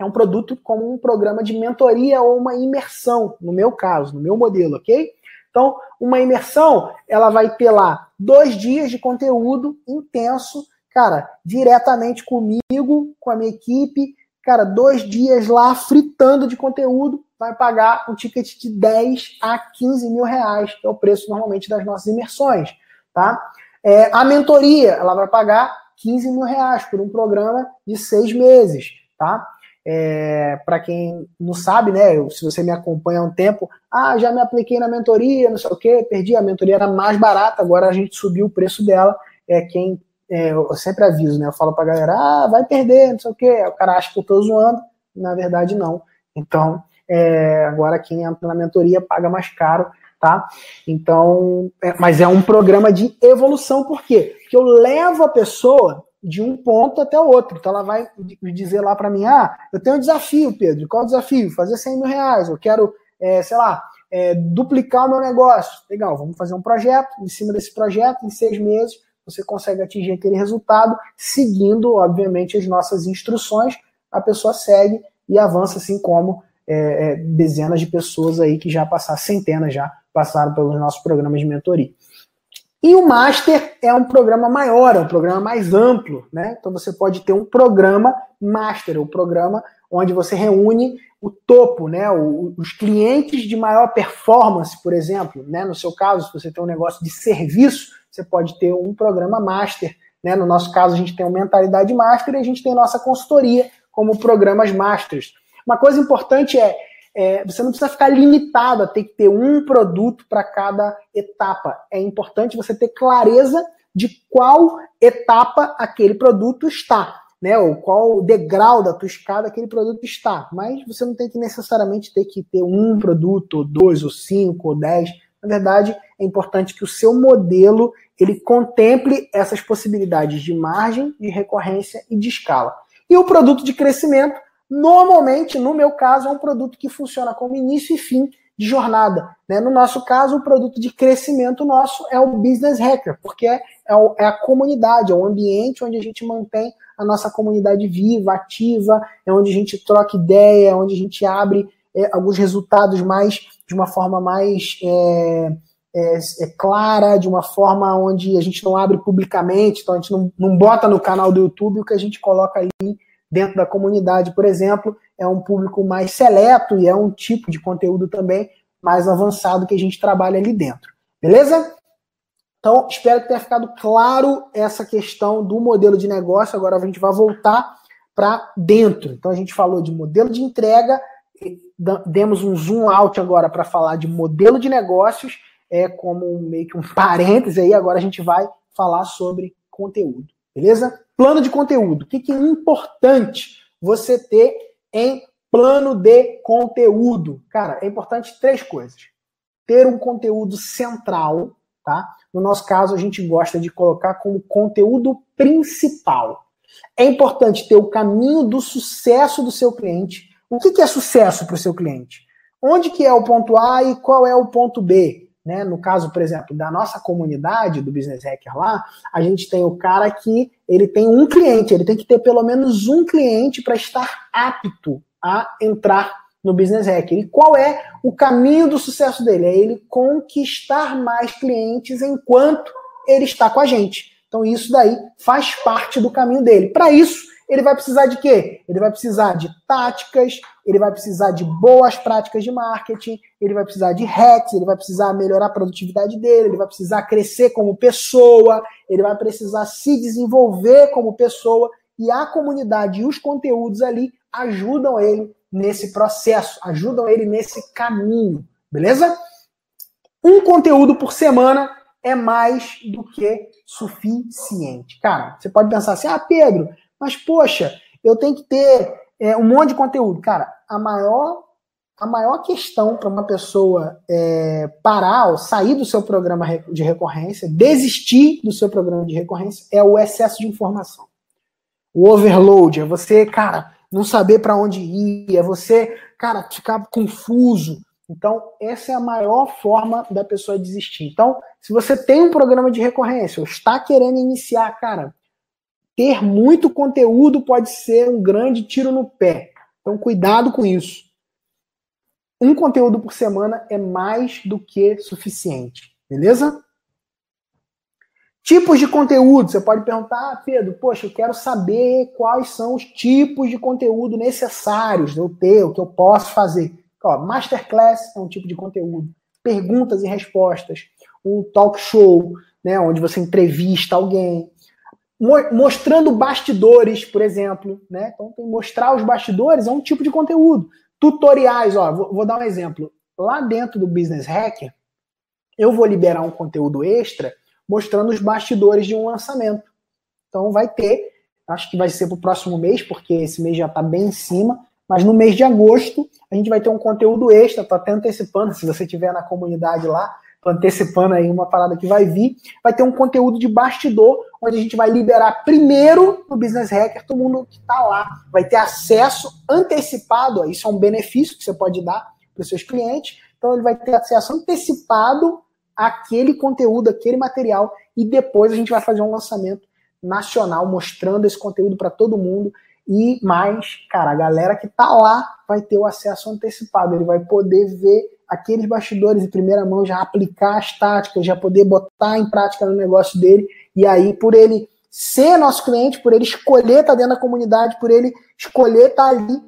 é um produto como um programa de mentoria ou uma imersão, no meu caso, no meu modelo, ok? Então, uma imersão, ela vai ter lá dois dias de conteúdo intenso, cara, diretamente comigo, com a minha equipe, cara, dois dias lá fritando de conteúdo, vai pagar um ticket de 10 a 15 mil reais, que é o preço normalmente das nossas imersões, tá? É, a mentoria, ela vai pagar 15 mil reais por um programa de seis meses, tá? É, para quem não sabe, né, se você me acompanha há um tempo, ah, já me apliquei na mentoria, não sei o que, perdi, a mentoria era mais barata, agora a gente subiu o preço dela, é quem é, eu sempre aviso, né? Eu falo pra galera, ah, vai perder, não sei o quê. O cara acha que eu tô zoando, na verdade não. Então, é, agora quem entra na mentoria paga mais caro tá? Então, é, mas é um programa de evolução, por quê? Porque eu levo a pessoa de um ponto até o outro. Então ela vai dizer lá para mim, ah, eu tenho um desafio, Pedro. Qual o desafio? Fazer 100 mil reais. Eu quero, é, sei lá, é, duplicar o meu negócio. Legal, vamos fazer um projeto. Em cima desse projeto, em seis meses, você consegue atingir aquele resultado, seguindo, obviamente, as nossas instruções. A pessoa segue e avança, assim como é, é dezenas de pessoas aí que já passaram, centenas já passaram pelos nossos programas de mentoria. E o Master é um programa maior, é um programa mais amplo, né? Então você pode ter um programa Master, o um programa onde você reúne o topo, né? O, os clientes de maior performance, por exemplo, né? No seu caso, se você tem um negócio de serviço, você pode ter um programa Master, né? No nosso caso, a gente tem o Mentalidade Master e a gente tem nossa consultoria como programas Masters. Uma coisa importante é é, você não precisa ficar limitado a ter que ter um produto para cada etapa. É importante você ter clareza de qual etapa aquele produto está, né? Ou qual degrau da tua escada aquele produto está. Mas você não tem que necessariamente ter que ter um produto, ou dois, ou cinco, ou dez. Na verdade, é importante que o seu modelo ele contemple essas possibilidades de margem, de recorrência e de escala. E o produto de crescimento Normalmente, no meu caso, é um produto que funciona como início e fim de jornada. Né? No nosso caso, o produto de crescimento nosso é o Business Hacker, porque é, é, a comunidade, é o ambiente onde a gente mantém a nossa comunidade viva, ativa, é onde a gente troca ideia, é onde a gente abre é, alguns resultados mais de uma forma mais é, é, é, clara, de uma forma onde a gente não abre publicamente, então a gente não, não bota no canal do YouTube o que a gente coloca ali dentro da comunidade, por exemplo, é um público mais seleto e é um tipo de conteúdo também mais avançado que a gente trabalha ali dentro. Beleza? Então, espero que tenha ficado claro essa questão do modelo de negócio. Agora a gente vai voltar para dentro. Então, a gente falou de modelo de entrega, demos um zoom out agora para falar de modelo de negócios, é como meio que um parêntese aí. Agora a gente vai falar sobre conteúdo. Beleza? Plano de conteúdo. O que, que é importante você ter em plano de conteúdo? Cara, é importante três coisas. Ter um conteúdo central, tá? No nosso caso, a gente gosta de colocar como conteúdo principal. É importante ter o caminho do sucesso do seu cliente. O que, que é sucesso para o seu cliente? Onde que é o ponto A e qual é o ponto B? Né? No caso, por exemplo, da nossa comunidade do Business Hacker lá, a gente tem o cara que ele tem um cliente, ele tem que ter pelo menos um cliente para estar apto a entrar no Business Hacker. E qual é o caminho do sucesso dele? É ele conquistar mais clientes enquanto ele está com a gente. Então isso daí faz parte do caminho dele. Para isso, ele vai precisar de quê? Ele vai precisar de táticas, ele vai precisar de boas práticas de marketing, ele vai precisar de hacks, ele vai precisar melhorar a produtividade dele, ele vai precisar crescer como pessoa, ele vai precisar se desenvolver como pessoa e a comunidade e os conteúdos ali ajudam ele nesse processo, ajudam ele nesse caminho, beleza? Um conteúdo por semana é mais do que suficiente. Cara, você pode pensar assim: ah, Pedro, mas, poxa, eu tenho que ter é, um monte de conteúdo. Cara, a maior, a maior questão para uma pessoa é, parar ou sair do seu programa de recorrência, desistir do seu programa de recorrência, é o excesso de informação. O overload, é você, cara, não saber para onde ir, é você, cara, ficar confuso. Então, essa é a maior forma da pessoa desistir. Então, se você tem um programa de recorrência ou está querendo iniciar, cara, ter muito conteúdo pode ser um grande tiro no pé. Então, cuidado com isso. Um conteúdo por semana é mais do que suficiente, beleza? Tipos de conteúdo. Você pode perguntar, ah, Pedro, poxa, eu quero saber quais são os tipos de conteúdo necessários eu ter, o que eu posso fazer. Ó, Masterclass é um tipo de conteúdo. Perguntas e respostas. Um talk show, né, onde você entrevista alguém mostrando bastidores, por exemplo, né? Então, mostrar os bastidores é um tipo de conteúdo. Tutoriais, ó, vou, vou, dar um exemplo. Lá dentro do Business Hacker, eu vou liberar um conteúdo extra mostrando os bastidores de um lançamento. Então vai ter, acho que vai ser para o próximo mês, porque esse mês já está bem em cima, Mas no mês de agosto, a gente vai ter um conteúdo extra, tô até antecipando, se você tiver na comunidade lá, antecipando aí uma parada que vai vir, vai ter um conteúdo de bastidor, onde a gente vai liberar primeiro no Business Hacker todo mundo que está lá, vai ter acesso antecipado, isso é um benefício que você pode dar para os seus clientes, então ele vai ter acesso antecipado àquele conteúdo, aquele material, e depois a gente vai fazer um lançamento nacional mostrando esse conteúdo para todo mundo. E mais, cara, a galera que tá lá vai ter o acesso antecipado, ele vai poder ver aqueles bastidores em primeira mão, já aplicar as táticas, já poder botar em prática no negócio dele, e aí por ele ser nosso cliente, por ele escolher estar tá dentro da comunidade, por ele escolher estar tá ali,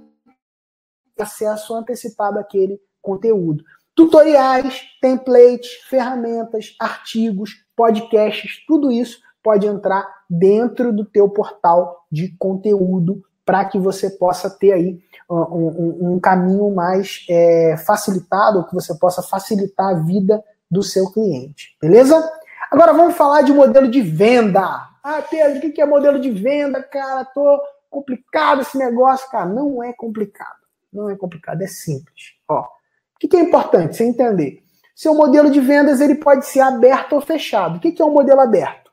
acesso antecipado àquele conteúdo. Tutoriais, templates, ferramentas, artigos, podcasts, tudo isso pode entrar dentro do teu portal de conteúdo para que você possa ter aí um, um, um caminho mais é, facilitado, que você possa facilitar a vida do seu cliente, beleza? Agora vamos falar de modelo de venda. Ah, Pedro, o que é modelo de venda, cara? Tô complicado esse negócio, cara. Não é complicado. Não é complicado, é simples. Ó, o que é importante você entender? Seu modelo de vendas ele pode ser aberto ou fechado. O que é um modelo aberto?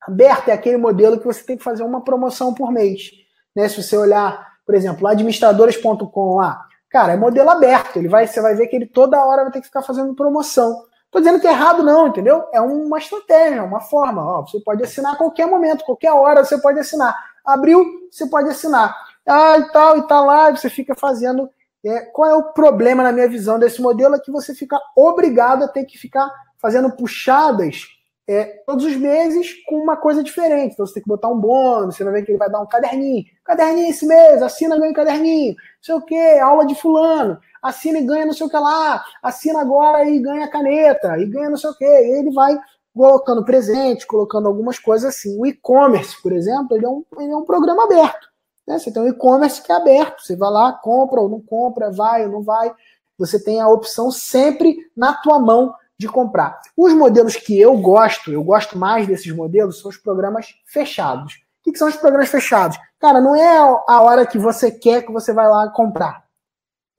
Aberto é aquele modelo que você tem que fazer uma promoção por mês. Né? Se você olhar, por exemplo, administradores.com lá, cara, é modelo aberto. Ele vai, você vai ver que ele toda hora vai ter que ficar fazendo promoção. Tô dizendo que é errado, não, entendeu? É uma estratégia, uma forma. Ó, você pode assinar a qualquer momento, qualquer hora você pode assinar. Abriu, você pode assinar. Ah, e tal, e tá lá, você fica fazendo. É, qual é o problema, na minha visão, desse modelo? É que você fica obrigado a ter que ficar fazendo puxadas é, todos os meses com uma coisa diferente. Então você tem que botar um bônus, você vai ver que ele vai dar um caderninho. Caderninho esse mês, assina ganha um caderninho. Não sei o que, aula de fulano. Assina e ganha não sei o que lá. Assina agora e ganha caneta. E ganha não sei o que. E ele vai colocando presente, colocando algumas coisas assim. O e-commerce, por exemplo, ele é um, ele é um programa aberto. Né? Você tem um e-commerce que é aberto. Você vai lá, compra ou não compra, vai ou não vai. Você tem a opção sempre na tua mão de comprar. Os modelos que eu gosto, eu gosto mais desses modelos, são os programas fechados. O que, são os programas fechados? Cara, não é a hora que você quer que você vai lá comprar.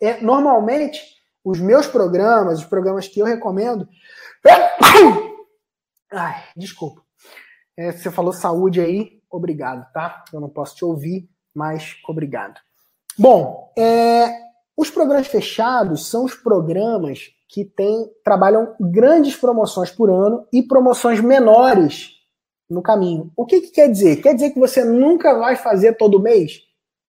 É, normalmente, os meus programas, os programas que eu recomendo. Ai, desculpa. É, você falou saúde aí, obrigado, tá? Eu não posso te ouvir, mas obrigado. Bom, é, os programas fechados são os programas que tem, trabalham grandes promoções por ano e promoções menores no caminho. O que, que quer dizer? Quer dizer que você nunca vai fazer todo mês?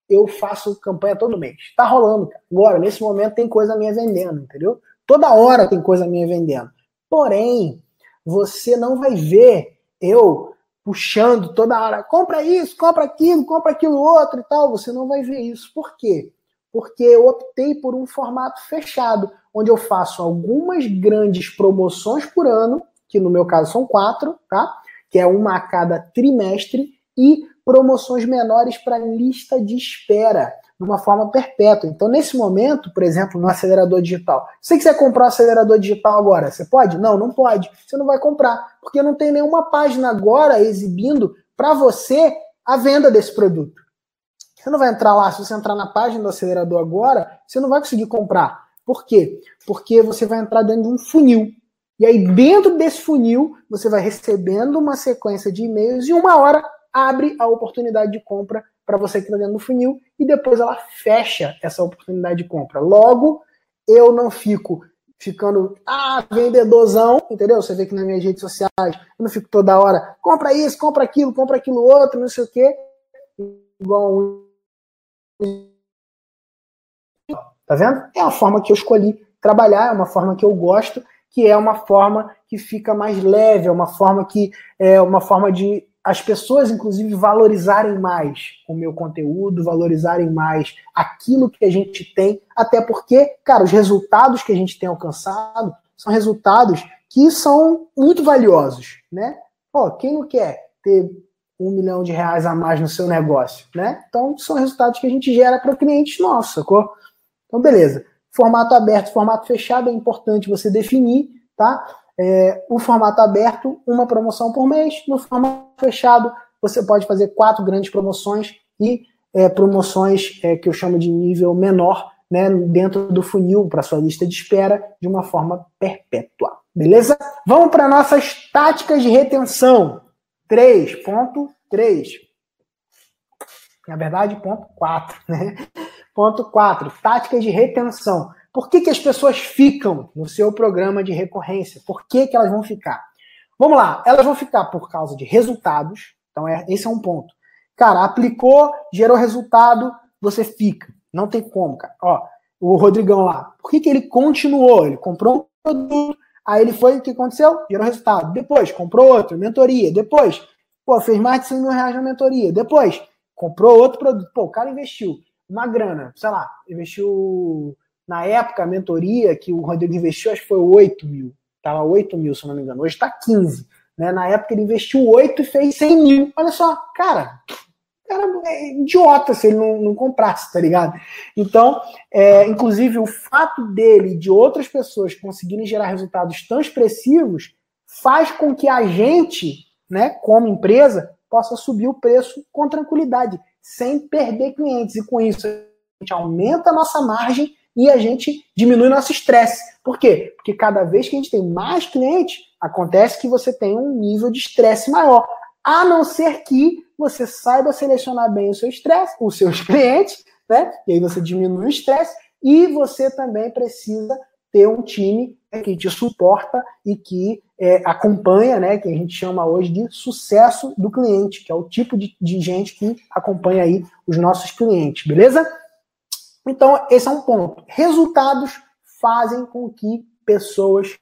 Eu faço campanha todo mês. Tá rolando, cara. Agora, nesse momento, tem coisa minha vendendo, entendeu? Toda hora tem coisa minha vendendo. Porém, você não vai ver eu puxando toda hora, compra isso, compra aquilo, compra aquilo outro e tal. Você não vai ver isso. Por quê? Porque eu optei por um formato fechado onde eu faço algumas grandes promoções por ano, que no meu caso são quatro, tá? Que é uma a cada trimestre, e promoções menores para lista de espera, de uma forma perpétua. Então, nesse momento, por exemplo, no acelerador digital, se você quiser comprar um acelerador digital agora, você pode? Não, não pode. Você não vai comprar, porque não tem nenhuma página agora exibindo para você a venda desse produto. Você não vai entrar lá, se você entrar na página do acelerador agora, você não vai conseguir comprar. Por quê? Porque você vai entrar dentro de um funil. E aí, dentro desse funil, você vai recebendo uma sequência de e-mails e uma hora abre a oportunidade de compra para você que está dentro do funil e depois ela fecha essa oportunidade de compra. Logo, eu não fico ficando, ah, vendedorzão, entendeu? Você vê que nas minhas redes sociais, eu não fico toda hora, compra isso, compra aquilo, compra aquilo outro, não sei o quê. Igual Tá vendo? É a forma que eu escolhi trabalhar, é uma forma que eu gosto, que é uma forma que fica mais leve, é uma forma que é uma forma de as pessoas, inclusive, valorizarem mais o meu conteúdo, valorizarem mais aquilo que a gente tem, até porque, cara, os resultados que a gente tem alcançado são resultados que são muito valiosos, né? Pô, quem não quer ter um milhão de reais a mais no seu negócio, né? Então, são resultados que a gente gera para clientes nossos, sacou? Então, beleza. Formato aberto, formato fechado é importante você definir, tá? É, o formato aberto, uma promoção por mês. No formato fechado, você pode fazer quatro grandes promoções e é, promoções é, que eu chamo de nível menor, né, dentro do funil para sua lista de espera de uma forma perpétua. Beleza? Vamos para nossas táticas de retenção. 3.3. Na verdade, ponto 4, né? Ponto 4, táticas de retenção. Por que, que as pessoas ficam no seu programa de recorrência? Por que, que elas vão ficar? Vamos lá, elas vão ficar por causa de resultados. Então, é, esse é um ponto. Cara, aplicou, gerou resultado, você fica. Não tem como, cara. Ó, o Rodrigão lá. Por que, que ele continuou? Ele comprou um produto, aí ele foi, o que aconteceu? Gerou resultado. Depois, comprou outro, mentoria. Depois, pô, fez mais de 100 mil reais na mentoria. Depois, comprou outro produto. Pô, o cara investiu uma grana, sei lá, investiu na época a mentoria que o Rodrigo investiu, acho que foi 8 mil. Tava 8 mil, se não me engano. Hoje está 15. Né? Na época ele investiu 8 e fez 100 mil. Olha só, cara, era é idiota se ele não, não comprasse, tá ligado? Então, é, inclusive, o fato dele e de outras pessoas conseguirem gerar resultados tão expressivos faz com que a gente, né, como empresa, possa subir o preço com tranquilidade, sem perder clientes. E com isso, a gente aumenta a nossa margem e a gente diminui nosso estresse. Por quê? Porque cada vez que a gente tem mais clientes, acontece que você tem um nível de estresse maior. A não ser que você saiba selecionar bem o seu estresse, os seus clientes, né? E aí você diminui o estresse e você também precisa ter um time que te suporta e que é, acompanha, né, que a gente chama hoje de sucesso do cliente, que é o tipo de, de gente que acompanha aí os nossos clientes, beleza? Então, esse é um ponto. Resultados fazem com que pessoas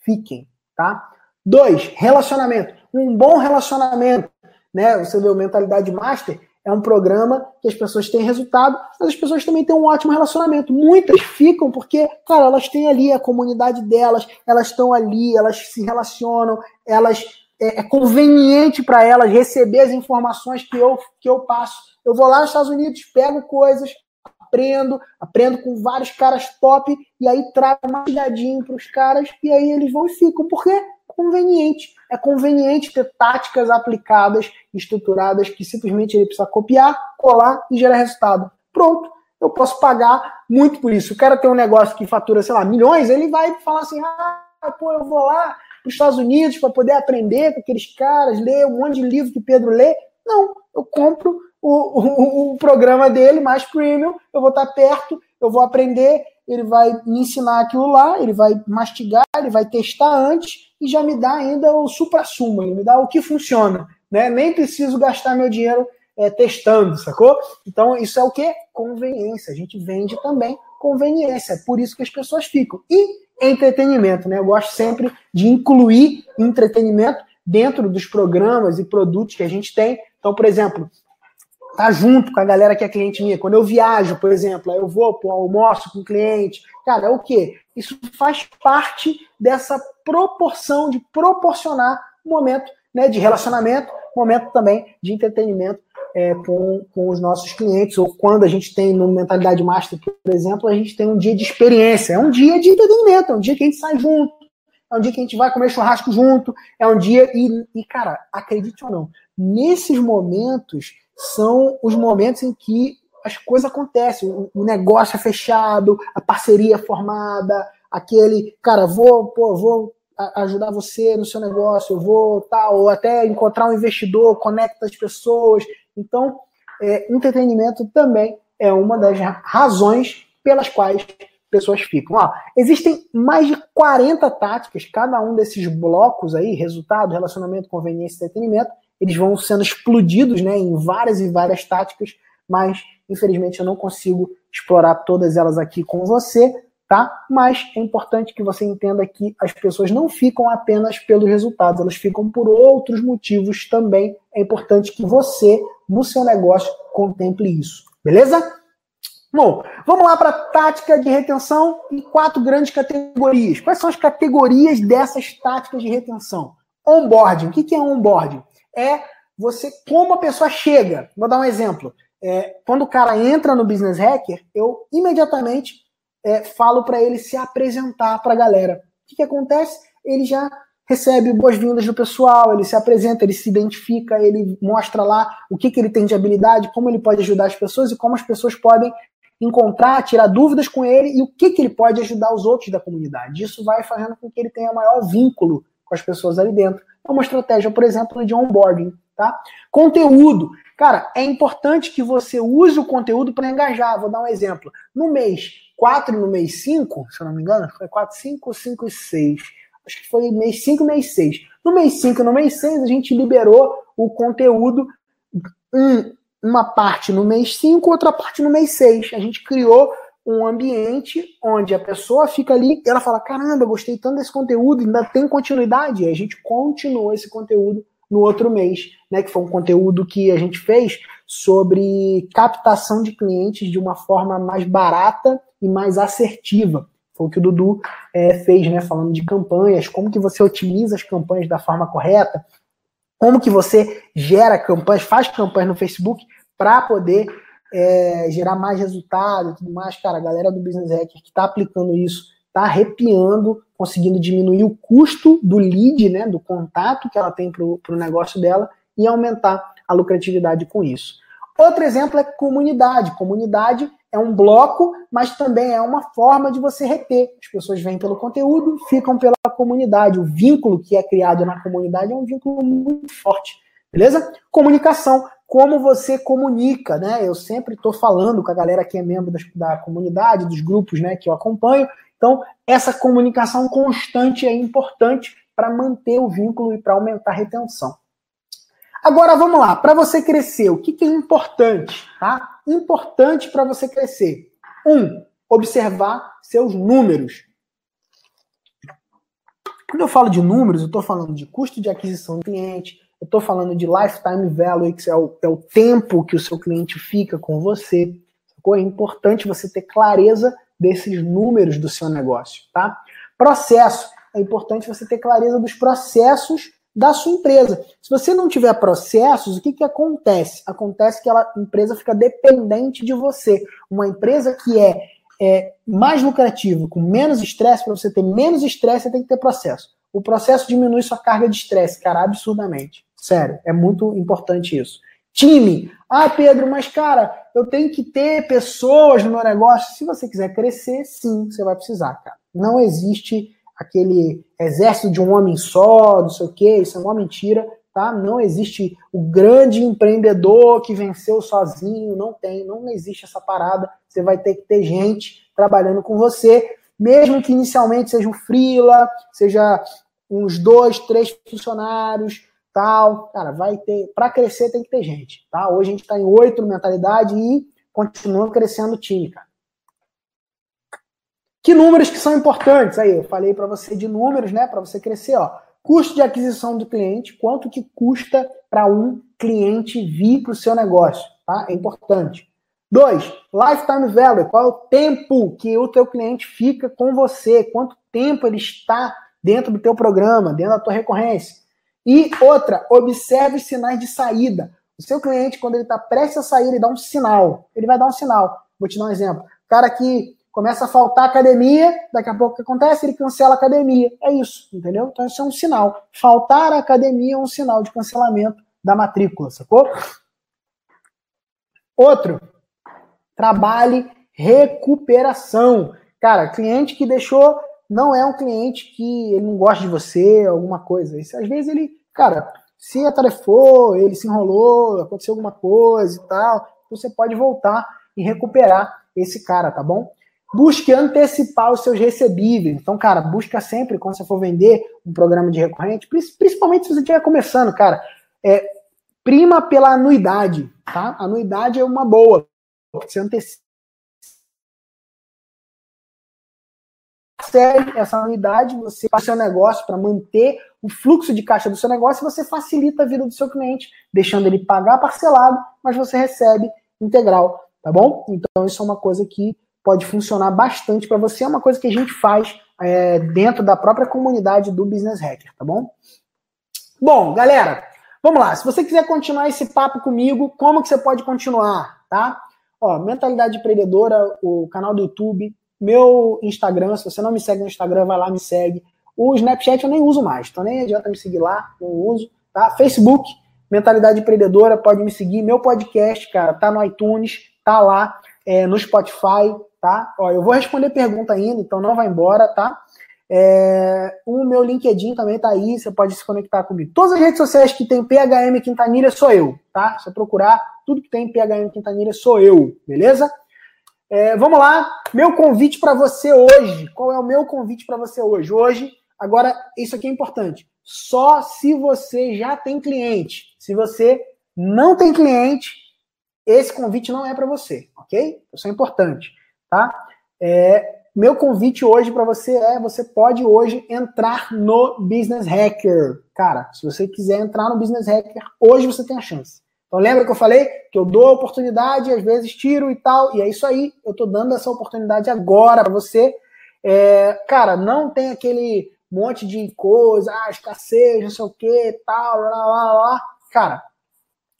fiquem, tá? Dois, relacionamento. Um bom relacionamento, né? O Mentalidade Master, é um programa que as pessoas têm resultado, mas as pessoas também têm um ótimo relacionamento. Muitas ficam porque, cara, elas têm ali a comunidade delas, elas estão ali, elas se relacionam, elas é, é conveniente para elas receber as informações que eu, que eu passo. Eu vou lá nos Estados Unidos, pego coisas, aprendo, aprendo com vários caras top, e aí trago mastigadinho para os caras, e aí eles vão e ficam. Por quê? Conveniente. É conveniente ter táticas aplicadas, estruturadas, que simplesmente ele precisa copiar, colar e gerar resultado. Pronto. Eu posso pagar muito por isso. O cara tem um negócio que fatura, sei lá, milhões, ele vai falar assim: ah, pô, eu vou lá para os Estados Unidos para poder aprender com aqueles caras, ler um monte de livro que Pedro lê. Não, eu compro o, o, o programa dele mais premium, eu vou estar perto, eu vou aprender, ele vai me ensinar aquilo lá, ele vai mastigar, ele vai testar antes e já me dá ainda o supra-sumo, ele me dá o que funciona. Né? Nem preciso gastar meu dinheiro é, testando, sacou? Então, isso é o que? Conveniência. A gente vende também conveniência. É por isso que as pessoas ficam. E entretenimento, né? Eu gosto sempre de incluir entretenimento dentro dos programas e produtos que a gente tem. Então, por exemplo, tá junto com a galera que é cliente minha. Quando eu viajo, por exemplo, eu vou para almoço com o cliente. Cara, é o quê? Isso faz parte dessa proporção de proporcionar um momento né, de relacionamento, momento também de entretenimento é, com, com os nossos clientes, ou quando a gente tem no Mentalidade Master, por exemplo, a gente tem um dia de experiência, é um dia de entretenimento, é um dia que a gente sai junto, é um dia que a gente vai comer churrasco junto, é um dia. E, e cara, acredite ou não, nesses momentos são os momentos em que as coisas acontecem, o, negócio é fechado, a parceria é formada, aquele, cara, vou, pô, vou ajudar você no seu negócio, eu vou tal, ou até encontrar um investidor, conecta as pessoas. Então, é, entretenimento também é uma das razões pelas quais pessoas ficam. Ó, existem mais de 40 táticas, cada um desses blocos aí, resultado, relacionamento, conveniência e entretenimento, eles vão sendo explodidos né, em várias e várias táticas, mas infelizmente eu não consigo explorar todas elas aqui com você, tá? Mas é importante que você entenda que as pessoas não ficam apenas pelos resultados, elas ficam por outros motivos também. É importante que você, no seu negócio, contemple isso, beleza? Bom, vamos lá para a tática de retenção em quatro grandes categorias. Quais são as categorias dessas táticas de retenção? Onboarding. O que é onboarding? É você como a pessoa chega. Vou dar um exemplo. É, quando o cara entra no Business Hacker, eu imediatamente é, falo para ele se apresentar para a galera. O que, que acontece? Ele já recebe boas-vindas do pessoal, ele se apresenta, ele se identifica, ele mostra lá o que, que ele tem de habilidade, como ele pode ajudar as pessoas e como as pessoas podem encontrar, tirar dúvidas com ele e o que, que ele pode ajudar os outros da comunidade. Isso vai fazendo com que ele tenha maior vínculo com as pessoas ali dentro. É uma estratégia, por exemplo, de onboarding. Tá? Conteúdo. Cara, é importante que você use o conteúdo para engajar. Vou dar um exemplo. No mês 4 e no mês 5, se eu não me engano, foi 4, 5, 5 e 6. Acho que foi mês 5 e mês 6. No mês 5 e no mês 6, a gente liberou o conteúdo. Um, uma parte no mês 5, outra parte no mês 6. A gente criou um ambiente onde a pessoa fica ali e ela fala: caramba, gostei tanto desse conteúdo, ainda tem continuidade. E a gente continuou esse conteúdo no outro mês, né? Que foi um conteúdo que a gente fez sobre captação de clientes de uma forma mais barata e mais assertiva. Foi o que o Dudu é, fez, né? Falando de campanhas, como que você otimiza as campanhas da forma correta, como que você gera campanhas, faz campanhas no Facebook para poder é, gerar mais resultado e tudo mais. Cara, a galera do Business Hacker que está aplicando isso está arrepiando, conseguindo diminuir o custo do lead, né, do contato que ela tem para o negócio dela e aumentar a lucratividade com isso. Outro exemplo é comunidade. Comunidade é um bloco, mas também é uma forma de você reter. As pessoas vêm pelo conteúdo, ficam pela comunidade. O vínculo que é criado na comunidade é um vínculo muito forte. Beleza? Comunicação. Como você comunica, né? Eu sempre estou falando com a galera que é membro da, da comunidade, dos grupos né, que eu acompanho. Então, essa comunicação constante é importante para manter o vínculo e para aumentar a retenção. Agora vamos lá, para você crescer, o que, que é importante? Tá? Importante para você crescer. Um, observar seus números. Quando eu falo de números, eu estou falando de custo de aquisição do cliente, eu estou falando de lifetime value, que é o, é o tempo que o seu cliente fica com você. É importante você ter clareza desses números do seu negócio, tá? Processo. É importante você ter clareza dos processos da sua empresa. Se você não tiver processos, o que, que acontece? Acontece que a empresa fica dependente de você. Uma empresa que é, é mais lucrativa, com menos estresse, para você ter menos estresse, você tem que ter processo. O processo diminui sua carga de estresse, cara, absurdamente. Sério, é muito importante isso. Time. Ah, Pedro, mas cara, eu tenho que ter pessoas no meu negócio. Se você quiser crescer, sim, você vai precisar, cara. Não existe aquele exército de um homem só, não sei o quê, isso é uma mentira, tá? Não existe o grande empreendedor que venceu sozinho, não tem, não existe essa parada. Você vai ter que ter gente trabalhando com você, mesmo que inicialmente seja um freela, seja uns dois, três funcionários, tal, cara, vai ter, para crescer tem que ter gente, tá? Hoje a gente está em oito mentalidade e continua crescendo o time, cara. Que números que são importantes? Aí, eu falei para você de números, né? Para você crescer, ó. Custo de aquisição do cliente, quanto que custa para um cliente vir para o seu negócio, tá? É importante. Dois, lifetime value, qual é o tempo que o teu cliente fica com você, quanto tempo ele está dentro do teu programa, dentro da tua recorrência. E outra, observe os sinais de saída. O seu cliente, quando ele está prestes a sair, ele dá um sinal. Ele vai dar um sinal. Vou te dar um exemplo. O cara que começa a faltar academia, daqui a pouco o que acontece? Ele cancela a academia. É isso, entendeu? Então isso é um sinal. Faltar a academia é um sinal de cancelamento da matrícula, sacou? Outro, trabalhe recuperação. Cara, cliente que deixou não é um cliente que ele não gosta de você, alguma coisa. Isso, às vezes ele, cara, se atarefou, ele se enrolou, aconteceu alguma coisa e tal, você pode voltar e recuperar esse cara, tá bom? Busque antecipar os seus recebíveis. Então, cara, busca sempre, quando você for vender um programa de recorrente, principalmente se você estiver começando, cara, é, prima pela anuidade, tá? Anuidade é uma boa. Você antecipa essa anuidade, você faz seu negócio para manter o fluxo de caixa do seu negócio e você facilita a vida do seu cliente, deixando ele pagar parcelado, mas você recebe integral, tá bom? Então isso é uma coisa que pode funcionar bastante para você. É uma coisa que a gente faz é, dentro da própria comunidade do Business Hacker, tá bom? Bom, galera, vamos lá. Se você quiser continuar esse papo comigo, como que você pode continuar, tá? Ó, Mentalidade Empreendedora, o canal do YouTube, meu Instagram, se você não me segue no Instagram, vai lá, me segue. O Snapchat eu nem uso mais, então nem adianta me seguir lá, não uso, tá? Facebook, Mentalidade Empreendedora, pode me seguir. Meu podcast, cara, tá no iTunes, tá lá é, no Spotify, tá? Ó, eu vou responder pergunta ainda, então não vai embora, tá? É, o meu LinkedIn também tá aí, você pode se conectar comigo. Todas as redes sociais que tem PHM Quintanilha sou eu, tá? Se você procurar, tudo que tem PHM Quintanilha sou eu, beleza? É, vamos lá, meu convite para você hoje. Qual é o meu convite para você hoje? Hoje, agora, isso aqui é importante. Só se você já tem cliente. Se você não tem cliente, esse convite não é para você, ok? Isso é importante, tá? É, meu convite hoje para você é: você pode hoje entrar no Business Hacker. Cara, se você quiser entrar no Business Hacker, hoje você tem a chance. Então lembra que eu falei que eu dou a oportunidade, às vezes tiro e tal, e é isso aí. Eu tô dando essa oportunidade agora para você. É, cara, não tem aquele monte de coisa, ah, escassez, não sei o que, tal, lá, lá, lá. Cara,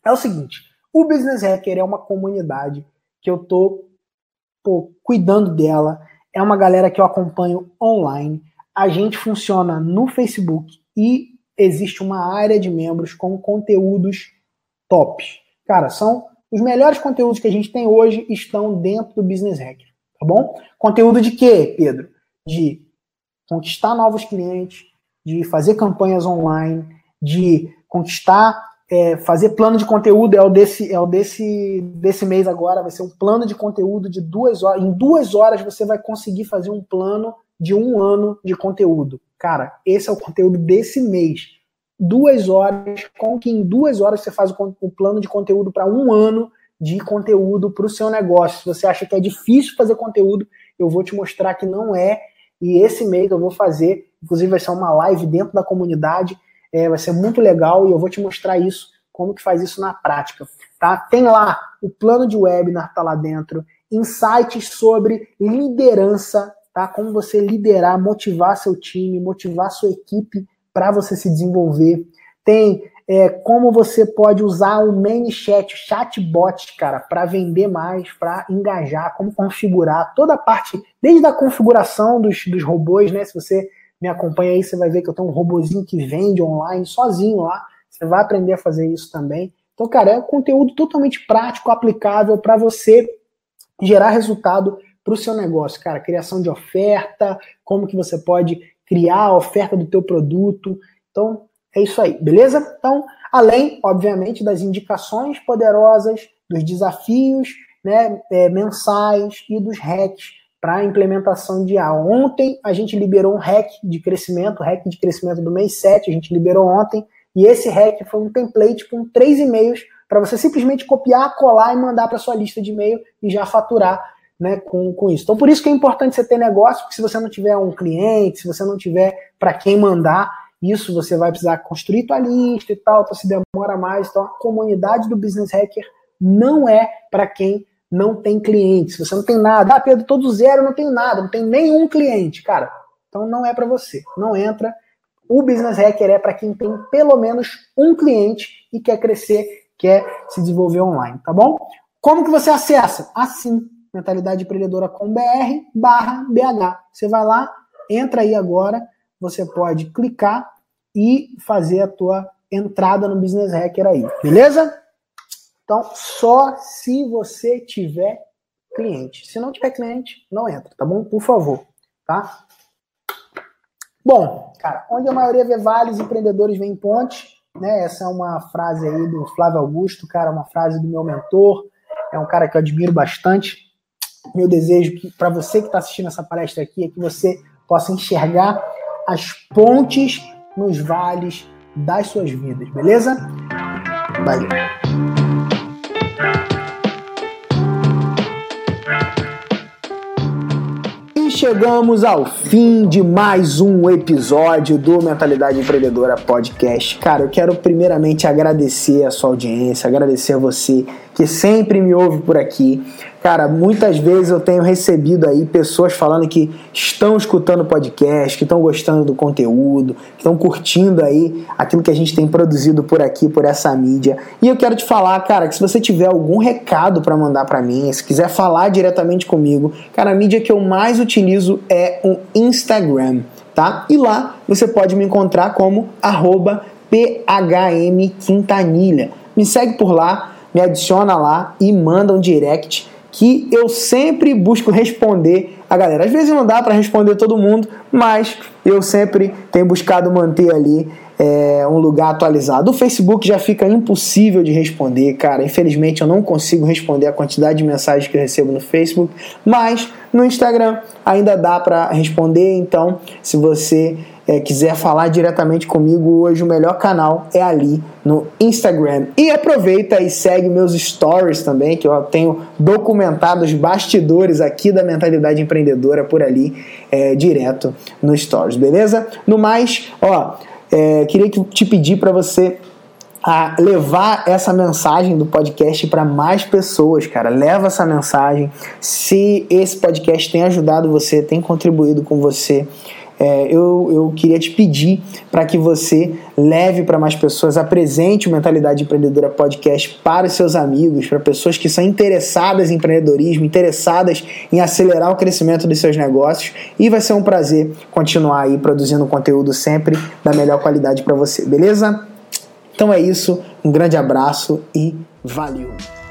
é o seguinte: o Business Hacker é uma comunidade que eu tô pô, cuidando dela é uma galera que eu acompanho online. A gente funciona no Facebook e existe uma área de membros com conteúdos top. Cara, são os melhores conteúdos que a gente tem hoje estão dentro do Business Hacker, tá bom? Conteúdo de quê, Pedro? De conquistar novos clientes, de fazer campanhas online, de conquistar é, fazer plano de conteúdo é o desse é o desse desse mês agora vai ser um plano de conteúdo de duas horas em duas horas você vai conseguir fazer um plano de um ano de conteúdo cara esse é o conteúdo desse mês duas horas com que em duas horas você faz o, o plano de conteúdo para um ano de conteúdo para o seu negócio se você acha que é difícil fazer conteúdo eu vou te mostrar que não é e esse mês eu vou fazer inclusive vai ser uma live dentro da comunidade é, vai ser muito legal e eu vou te mostrar isso, como que faz isso na prática. Tá? Tem lá o plano de webinar, tá lá dentro, insights sobre liderança, tá? Como você liderar, motivar seu time, motivar sua equipe para você se desenvolver. Tem é, como você pode usar o ManyChat, chatbot, cara, para vender mais, para engajar, como configurar toda a parte, desde a configuração dos, dos robôs, né? Se você me acompanha aí, você vai ver que eu tenho um robozinho que vende online sozinho lá. Você vai aprender a fazer isso também. Então, cara, é um conteúdo totalmente prático, aplicável para você gerar resultado para o seu negócio, cara. Criação de oferta, como que você pode criar a oferta do teu produto. Então, é isso aí, beleza? Então, além, obviamente, das indicações poderosas, dos desafios né, é, mensais e dos hacks para a implementação de A. Ontem a gente liberou um hack de crescimento, hack de crescimento do mês 7, a gente liberou ontem, e esse hack foi um template com três e-mails para você simplesmente copiar, colar e mandar para sua lista de e-mail e já faturar né, com, com isso. Então, por isso que é importante você ter negócio, porque se você não tiver um cliente, se você não tiver para quem mandar, isso você vai precisar construir tua lista e tal, então se demora mais. Então, a comunidade do Business Hacker não é para quem não tem cliente, se você não tem nada, ah, Pedro, todo zero, não tenho nada, não tem nenhum cliente, cara, então não é para você, não entra. O Business Hacker é para quem tem pelo menos um cliente e quer crescer, quer se desenvolver online, tá bom? Como que você acessa? Assim, mentalidadeempreendedora.com.br barra BH. Você vai lá, entra aí agora, você pode clicar e fazer a tua entrada no Business Hacker aí, beleza? Então, só se você tiver cliente. Se não tiver cliente, não entra, tá bom? Por favor, tá? Bom, cara, onde a maioria vê vales, empreendedores vêm pontes, né? Essa é uma frase aí do Flávio Augusto, cara, uma frase do meu mentor, é um cara que eu admiro bastante. Meu desejo para você que está assistindo essa palestra aqui é que você possa enxergar as pontes nos vales das suas vidas, beleza? Valeu! chegamos ao fim de mais um episódio do Mentalidade Empreendedora Podcast. Cara, eu quero primeiramente agradecer a sua audiência, agradecer a você que sempre me ouve por aqui. Cara, muitas vezes eu tenho recebido aí pessoas falando que estão escutando o podcast, que estão gostando do conteúdo, que estão curtindo aí aquilo que a gente tem produzido por aqui, por essa mídia. E eu quero te falar, cara, que se você tiver algum recado para mandar para mim, se quiser falar diretamente comigo, cara, a mídia que eu mais utilizo é o Instagram tá? E lá você pode me encontrar como phmquintanilha. Me segue por lá, me adiciona lá e manda um direct que eu sempre busco responder a galera. Às vezes não dá para responder todo mundo, mas eu sempre tenho buscado manter ali é, um lugar atualizado. O Facebook já fica impossível de responder, cara. Infelizmente eu não consigo responder a quantidade de mensagens que eu recebo no Facebook, mas no Instagram ainda dá para responder. Então, se você é, quiser falar diretamente comigo hoje, o melhor canal é ali no Instagram. E aproveita e segue meus stories também, que eu tenho documentado os bastidores aqui da mentalidade empreendedora por ali, é, direto no stories, beleza? No mais, ó, é, queria te pedir para você a levar essa mensagem do podcast para mais pessoas, cara. Leva essa mensagem. Se esse podcast tem ajudado você, tem contribuído com você, é, eu, eu queria te pedir para que você leve para mais pessoas, apresente o Mentalidade Empreendedora Podcast para os seus amigos, para pessoas que são interessadas em empreendedorismo, interessadas em acelerar o crescimento dos seus negócios. E vai ser um prazer continuar aí produzindo conteúdo sempre da melhor qualidade para você, beleza? Então é isso, um grande abraço e valeu!